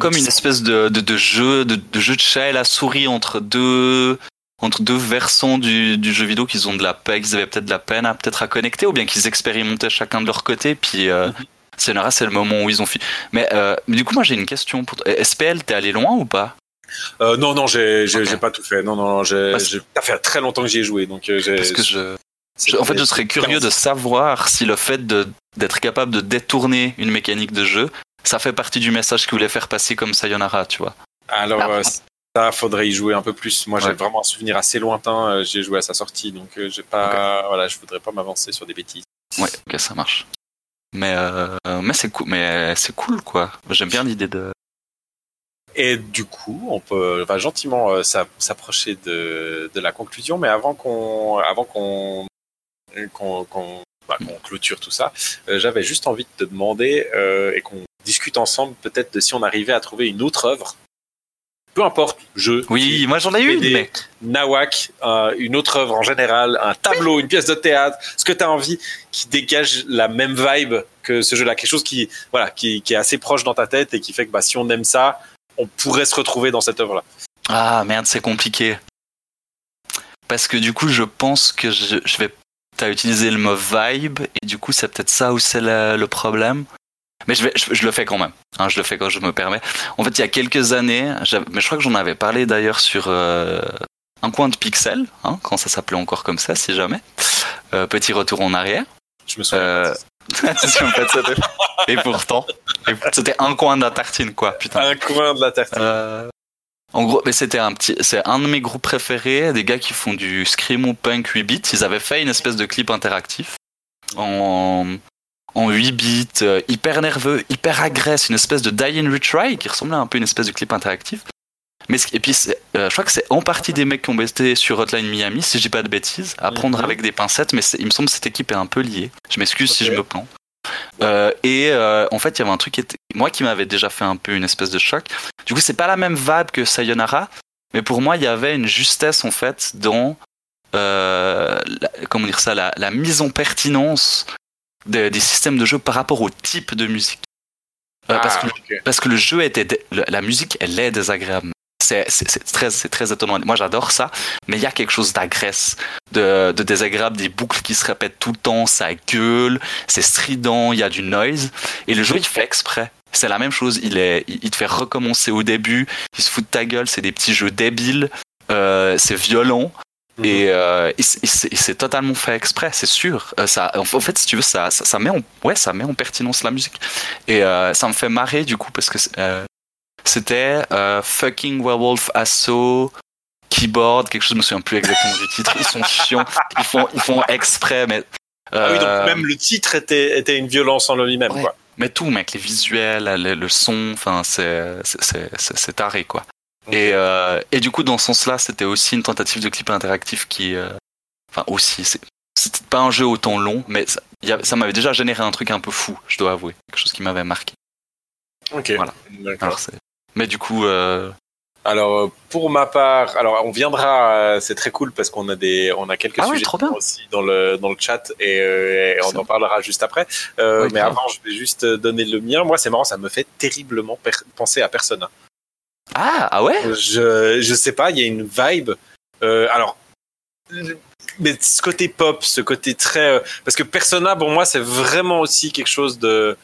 Comme une espèce de, de, de jeu, de, de jeu de chat et la souris entre deux, entre deux versants du, du jeu vidéo qu'ils ont de la peine, qu'ils avaient peut-être de la peine à peut-être à connecter, ou bien qu'ils expérimentaient chacun de leur côté, puis euh, c'est là, c'est le moment où ils ont fini. Mais, euh, mais du coup, moi j'ai une question pour toi. SPL, t'es allé loin ou pas? Euh, non, non, j'ai, pas tout fait. Non, non, j'ai, ça fait très longtemps que j'y ai joué, donc euh, j'ai. Parce que je, en fait, je serais curieux de savoir si le fait de d'être capable de détourner une mécanique de jeu, ça fait partie du message qu'ils voulaient faire passer comme Sayonara, tu vois. Alors, Ah. euh, ça, faudrait y jouer un peu plus. Moi, j'ai Ouais. vraiment un souvenir assez lointain. euh, J'ai joué à sa sortie, donc j'ai pas, voilà, je voudrais pas m'avancer sur des bêtises. Ouais, ok, ça marche. Mais euh, mais c'est cool, mais c'est cool quoi. J'aime bien l'idée de. Et du coup, on peut va gentiment euh, s'a- s'approcher de, de la conclusion, mais avant qu'on avant qu'on qu'on qu'on bah, qu'on clôture tout ça, euh, j'avais juste envie de te demander euh, et qu'on discute ensemble peut-être de si on arrivait à trouver une autre œuvre, peu importe jeu, Oui, moi j'en ai une, mais nawak, euh, une autre œuvre en général, un tableau, une pièce de théâtre, ce que tu as envie qui dégage la même vibe que ce jeu-là, quelque chose qui voilà qui, qui est assez proche dans ta tête et qui fait que bah, si on aime ça, on pourrait se retrouver dans cette œuvre-là. ah merde, c'est compliqué. Parce que du coup, je pense que je, je vais. T'as utilisé le mot vibe et du coup, c'est peut-être ça où c'est le, le problème. Mais je, vais, je, je le fais quand même. hein, je le fais quand je me permets. En fait, il y a quelques années, mais je crois que j'en avais parlé d'ailleurs sur euh, un coin de pixel, hein, quand ça s'appelait encore comme ça, si jamais. Euh, petit retour en arrière. Je me souviens. Euh, *laughs* et pourtant, c'était un coin de la tartine, quoi. Putain. un coin de la terre. Euh, en gros, mais c'était un petit, c'est un de mes groupes préférés, des gars qui font du scream ou punk 8 bits. Ils avaient fait une espèce de clip interactif en, en 8 bits, euh, hyper nerveux, hyper agressif, une espèce de die and retry qui ressemblait un peu à une espèce de clip interactif. Mais et puis, euh, je crois que c'est en partie des mecs qui ont bossé sur Hotline Miami, si je dis pas de bêtises, à prendre Mhm. avec des pincettes, mais il me semble que cette équipe est un peu liée. Je m'excuse si je me plante. Euh, et euh, en fait, il y avait un truc qui était, moi qui m'avait déjà fait un peu une espèce de choc. Du coup, c'est pas la même vibe que Sayonara, mais pour moi, il y avait une justesse en fait dans euh, la- comment dire ça, la, la mise en pertinence des, des systèmes de jeu par rapport au type de musique. Euh, parce, que, Ah, ok. parce que le jeu était, la musique, elle est désagréable. C'est très, c'est très étonnant. Moi, j'adore ça, mais il y a quelque chose d'agresse, de, de désagréable, des boucles qui se répètent tout le temps, ça gueule, c'est strident, il y a du noise, et le jeu, il fait exprès. C'est la même chose, il, est, il te fait recommencer au début, il se fout de ta gueule, c'est des petits jeux débiles, euh, c'est violent, et, euh, et c'est- c'est totalement fait exprès, c'est sûr. Euh, ça, en fait, si tu veux, ça, ça, ça met en, ouais, ça met en pertinence la musique. Et euh, ça me fait marrer du coup parce que euh, c'était euh, fucking werewolf assault keyboard, quelque chose, je me souviens plus exactement du titre. Ils sont chiants, ils font, ils font exprès, mais. Ah oui, donc euh, même le titre était, était une violence en lui-même, Ouais. quoi. mais tout, mec, les visuels, le, le son, enfin, c'est, c'est, taré, quoi. Et, euh, et du coup, dans ce sens-là, c'était aussi une tentative de clip interactif qui, euh, enfin, aussi, c'est, c'était pas un jeu autant long, mais ça, m'avait déjà généré un truc un peu fou, je dois avouer, quelque chose qui m'avait marqué. Ok. Voilà. Alors, mais du coup, euh, Alors euh, pour ma part, alors on viendra, euh, c'est très cool parce qu'on a des, on a quelques Ah sujets aussi dans le dans le chat et, et on Ça. en parlera juste après. Euh, Oui, mais avant, je vais juste donner le mien. Moi, c'est marrant, ça me fait terriblement per- penser à Persona. ah, ah ouais, Je je sais pas, il y a une vibe. Euh, alors. Mais ce côté pop, ce côté très, parce que Persona, pour moi, c'est vraiment aussi quelque chose de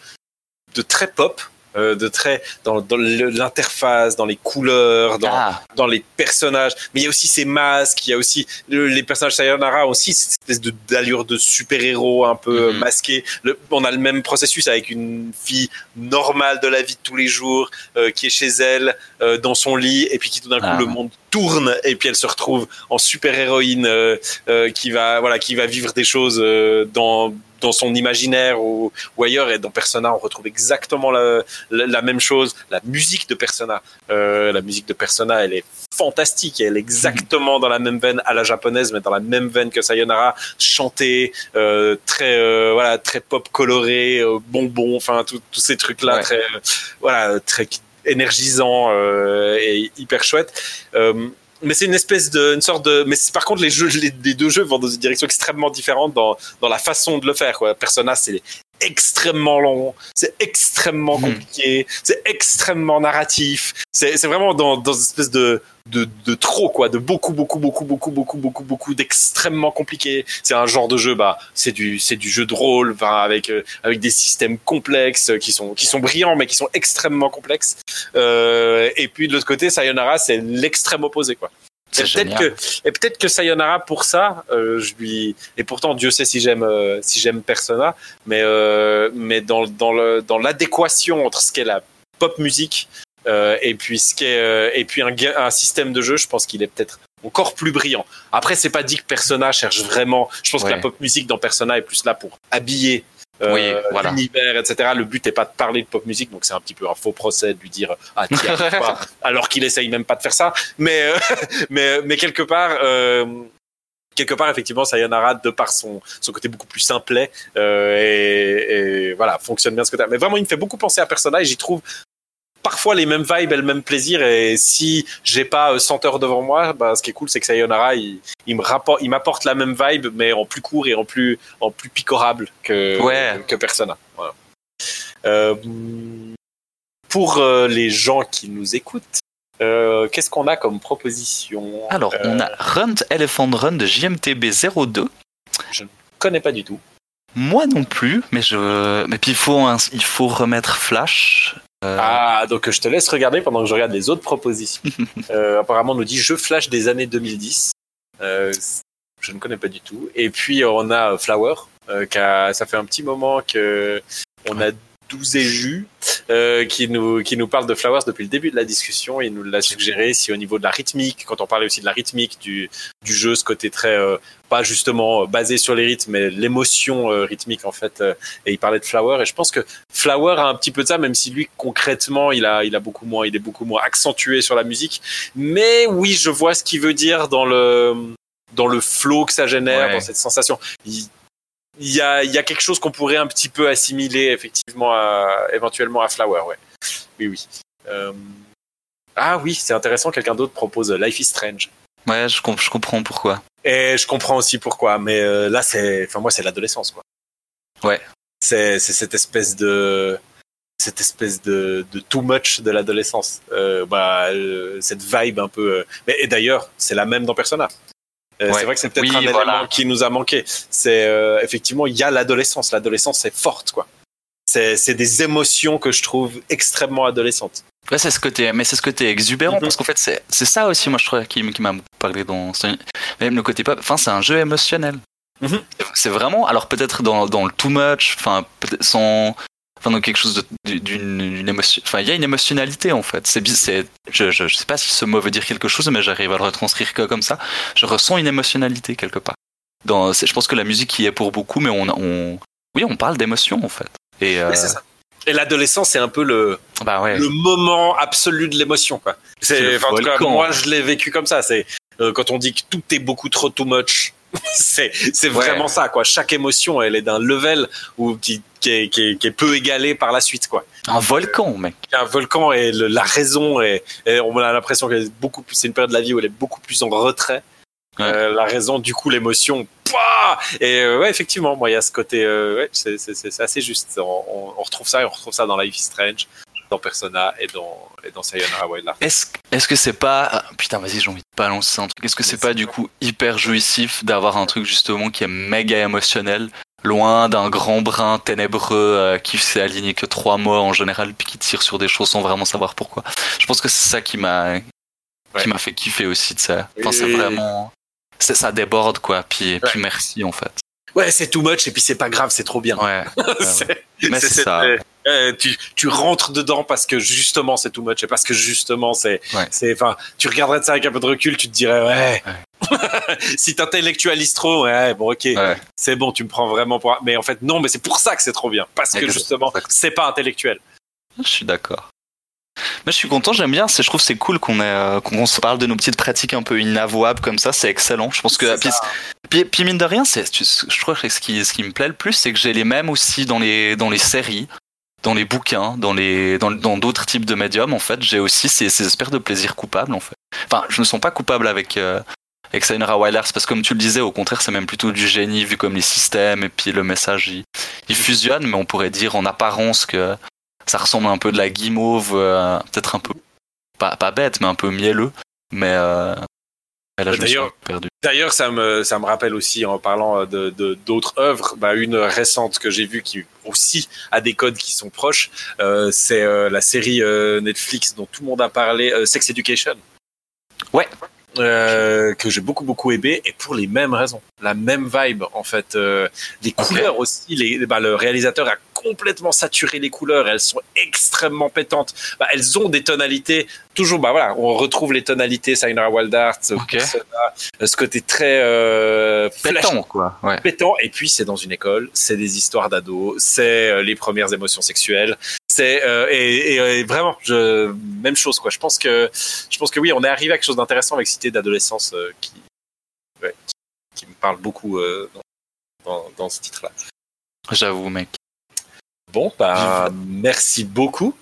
de très pop, euh, de très dans, dans l'interface, dans les couleurs, dans, ah, dans les personnages, mais il y a aussi ces masques, il y a aussi le- les personnages Sayonara aussi cette espèce de d'allure de super-héros un peu Mhm. masqué. Le, on a le même processus avec une fille normale de la vie de tous les jours euh, qui est chez elle euh, dans son lit et puis qui tout d'un coup Ah. le monde tourne et puis elle se retrouve en super héroïne euh, euh, qui va voilà qui va vivre des choses euh, dans dans son imaginaire ou, ou, ailleurs et dans Persona on retrouve exactement la, la, la même chose la musique de Persona euh, la musique de Persona elle est fantastique elle est exactement dans la même veine à la japonaise mais dans la même veine que Sayonara chantée euh, très euh, voilà très pop coloré bonbon enfin tous ces trucs là ouais. très voilà très énergisant euh, et hyper chouette. Euh, mais c'est une espèce de, une sorte de, mais par contre les jeux, les, deux jeux vont dans une direction extrêmement différente dans dans la façon de le faire. Quoi. Persona, c'est extrêmement long, c'est extrêmement compliqué, mmh. c'est extrêmement narratif. C'est vraiment dans dans une espèce de de, de trop quoi, de beaucoup beaucoup beaucoup beaucoup beaucoup beaucoup beaucoup d'extrêmement compliqué. C'est un genre de jeu bah c'est du c'est du jeu de rôle bah, avec euh, avec des systèmes complexes qui sont qui sont brillants mais qui sont extrêmement complexes. Euh, et puis de l'autre côté Sayonara c'est l'extrême opposé quoi. Et peut-être que et peut-être que Sayonara pour ça euh, je lui et pourtant Dieu sait si j'aime euh, si j'aime Persona mais euh, mais dans dans le dans l'adéquation entre ce qu'est la pop musique euh, et puis ce qui est, euh, et puis un, un, système de jeu, je pense qu'il est peut-être encore plus brillant. Après, c'est pas dit que Persona cherche vraiment. Je pense ouais. que la pop musique dans Persona est plus là pour habiller oui, voilà. l'univers, etc. Le but n'est pas de parler de pop musique, donc c'est un petit peu un faux procès de lui dire ah tiens pas, *laughs* alors qu'il essaye même pas de faire ça. Mais euh, *laughs* mais mais quelque part. Euh, quelque part effectivement Sayonara de par son son côté beaucoup plus simplet euh, et, et, voilà fonctionne bien ce côté mais vraiment il me fait beaucoup penser à Persona et j'y trouve parfois les mêmes vibes et le même plaisir et si j'ai pas 100 heures devant moi bah, ce qui est cool c'est que Sayonara il, il me rapporte il m'apporte la même vibe mais en plus court et en plus en plus picorable que ouais. que Persona voilà. euh, pour euh, les gens qui nous écoutent euh, qu'est-ce qu'on a comme proposition? Alors, on a Run Elephant Run de JMTB 02. Je ne connais pas du tout. Moi non plus, mais je. Mais puis il faut, un... il faut remettre Flash. Euh... Ah, donc je te laisse regarder pendant que je regarde les autres propositions. *laughs* euh, apparemment, on nous dit jeu Flash des années 2010. Euh, je ne connais pas du tout. Et puis on a Flower, euh, qui a... ça fait un petit moment que on a 12 et jus euh, qui nous qui nous parle de Flowers depuis le début de la discussion. Il nous l'a suggéré si au niveau de la rythmique, quand on parlait aussi de la rythmique du du jeu, ce côté très euh, pas justement basé sur les rythmes, mais l'émotion euh, rythmique en fait. et il parlait de Flower et je pense que Flower a un petit peu de ça, même si lui concrètement il a il a beaucoup moins, il est beaucoup moins accentué sur la musique. Mais oui, je vois ce qu'il veut dire dans le dans le flow que ça génère, ouais. dans cette sensation. Il, il y a, y a quelque chose qu'on pourrait un petit peu assimiler effectivement à, éventuellement à Flower, ouais. Oui, oui. Euh... Ah oui, c'est intéressant, quelqu'un d'autre propose Life is Strange. Ouais, je, comp je, comprends pourquoi. Et je comprends aussi pourquoi, mais euh, là, c'est, enfin moi, c'est l'adolescence, quoi. Ouais. C'est, c'est cette espèce de, cette espèce de, de too much de l'adolescence. Euh, bah, euh, cette vibe un peu. Mais et d'ailleurs, c'est la même dans Persona. Euh, ouais. C'est vrai que c'est peut-être oui, un voilà. élément qui nous a manqué. C'est euh, effectivement il y a l'adolescence. L'adolescence c'est forte quoi. C'est des émotions que je trouve extrêmement adolescentes. Ouais, c'est ce côté, mais c'est ce côté exubérant mm -hmm. parce qu'en fait c'est ça aussi moi je trouve qui, qui m'a parlé dans même le côté pop. Enfin c'est un jeu émotionnel. Mm -hmm. C'est vraiment alors peut-être dans dans le too much, enfin sans enfin dans quelque chose d'une émotion enfin il y a une émotionnalité en fait c'est c'est je, je je sais pas si ce mot veut dire quelque chose mais j'arrive à le retranscrire que comme ça je ressens une émotionnalité quelque part dans je pense que la musique y est pour beaucoup mais on on oui on parle d'émotion en fait et euh... ça et l'adolescence, c'est un peu le, bah ouais. le moment absolu de l'émotion, quoi. C'est, en tout cas, moi, je l'ai vécu comme ça. C'est euh, quand on dit que tout est beaucoup trop too much. C'est, c'est ouais. vraiment ça, quoi. Chaque émotion, elle est d'un level où qui, qui est, qui, est, qui est, peu égalé par la suite, quoi. Un volcan, mec. Un volcan et le, la raison est, et on a l'impression que beaucoup plus, c'est une période de la vie où elle est beaucoup plus en retrait. Ouais. Euh, la raison, du coup, l'émotion, et euh, ouais, effectivement, moi, il y a ce côté, euh, ouais, c'est, c'est, c'est assez juste. On, on, on, retrouve ça et on retrouve ça dans Life is Strange, dans Persona et dans, et dans Sayonara. Est-ce, est-ce que c'est pas, ah, putain, vas-y, j'ai envie de balancer un truc. Est-ce que c'est pas, du coup, hyper jouissif d'avoir un truc, justement, qui est méga émotionnel, loin d'un grand brin ténébreux euh, qui s'est aligné que trois mois en général, puis qui tire sur des choses sans vraiment savoir pourquoi? Je pense que c'est ça qui m'a, ouais. qui m'a fait kiffer aussi de ça. Enfin, c'est vraiment ça déborde quoi puis, ouais. puis merci en fait ouais c'est too much et puis c'est pas grave c'est trop bien ouais, *laughs* c'est, mais c'est, c'est ça Euh, tu, tu rentres dedans parce que justement c'est too much et parce que justement c'est, Ouais. c'est, enfin, tu regarderais de ça avec un peu de recul, tu te dirais ouais. *laughs* si t'intellectualises trop, ouais, bon ok, Ouais. c'est bon, tu me prends vraiment pour. Mais en fait non, mais c'est pour ça que c'est trop bien parce que justement c'est pas intellectuel. Je suis d'accord. Mais je suis content, j'aime bien. C'est, je trouve c'est cool qu'on euh, qu'on se parle de nos petites pratiques un peu inavouables comme ça. C'est excellent. Je pense que puis, puis, puis mine de rien, c'est, je crois que ce qui, ce qui me plaît le plus, c'est que j'ai les mêmes aussi dans les, dans les séries, dans les bouquins, dans les, dans, dans d'autres types de médiums. En fait, j'ai aussi ces, ces espèces de plaisir coupable. En fait, enfin, je ne sens pas coupable avec. Euh, avec Sayonara Wilders, parce que comme tu le disais, au contraire, c'est même plutôt du génie vu comme les systèmes et puis le message il, il fusionne, mais on pourrait dire en apparence que ça ressemble un peu de la guimauve, euh, peut-être un peu pas, pas bête, mais un peu mielleux. Mais, euh, D'ailleurs- ça me, ça me rappelle aussi, en parlant de, de- d'autres œuvres, bah, une récente que j'ai vue qui aussi a des codes qui sont proches, euh, c'est euh, la série euh, Netflix dont tout le monde a parlé, euh, Sex Education. Ouais. Euh, que j'ai beaucoup beaucoup aimé et pour les mêmes raisons, la même vibe en fait, euh, les Ok. couleurs aussi. Les, bah, le réalisateur a complètement saturé les couleurs, elles sont extrêmement pétantes. Bah, elles ont des tonalités toujours. Bah voilà, on retrouve les tonalités Sayonara Wild Arts, Ok. Persona, ce côté très euh, flash Pétant, quoi. Ouais. pétant. Et puis c'est dans une école, c'est des histoires d'ados, c'est euh, les premières émotions sexuelles, c'est euh, et, et, et vraiment je, même chose quoi. Je pense que je pense que oui, on est arrivé à quelque chose d'intéressant avec Cité d'adolescence euh, qui, ouais, qui qui me parle beaucoup euh, dans, dans, dans ce titre-là. J'avoue, mec. Bon, bah merci beaucoup.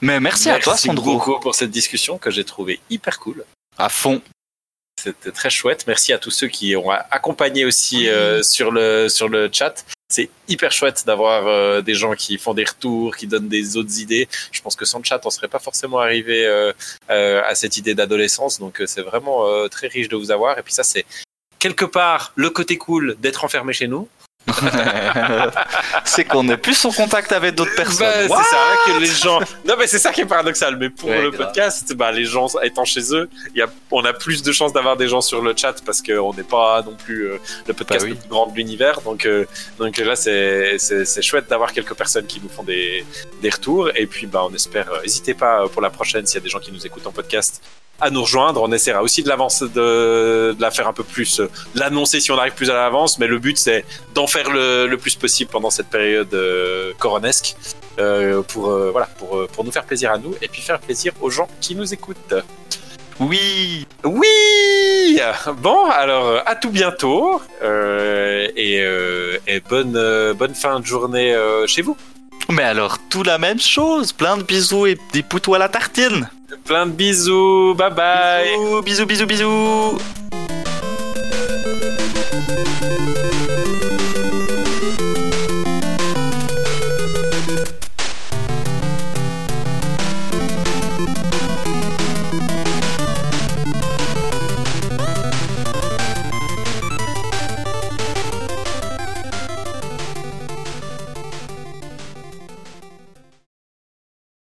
Mais merci, à toi, Sandro. beaucoup pour cette discussion que j'ai trouvé hyper cool. À fond. C'était très chouette. Merci à tous ceux qui ont accompagné aussi euh, sur le sur le chat. C'est hyper chouette d'avoir euh, des gens qui font des retours, qui donnent des autres idées. Je pense que sans le chat, on serait pas forcément arrivé euh, à cette idée d'adolescence. Donc c'est vraiment très riche de vous avoir. Et puis ça, c'est quelque part le côté cool d'être enfermé chez nous. *laughs* c'est qu'on n'est plus en contact avec d'autres personnes. Bah, c'est What? ça que les gens. Non, mais c'est ça qui est paradoxal. Mais pour Ouais, le grave. podcast, bah, les gens étant chez eux, il y a, on a plus de chances d'avoir des gens sur le chat parce qu'on n'est pas non plus euh, le podcast Bah oui. le plus grand de l'univers. Donc, euh, donc là, c'est, c'est, c'est chouette d'avoir quelques personnes qui nous font des, des retours. Et puis, bah, on espère. N'hésitez pas euh, pour la prochaine, s'il y a des gens qui nous écoutent en podcast, à nous rejoindre. On essaiera aussi de l'avance, de, la faire un peu plus, euh, l'annoncer si on arrive plus à l'avance. Mais le but, c'est d'en faire le, plus possible pendant cette période euh, coronesque euh, pour, euh, voilà, pour, pour nous faire plaisir à nous et puis faire plaisir aux gens qui nous écoutent. Oui. Oui Bon, alors à tout bientôt et, et bonne, bonne fin de journée chez vous. Mais alors, tout la même chose. Plein de bisous et des poutous à la tartine. Plein de bisous, bye bye Bisous, bisous, bisous, bisous.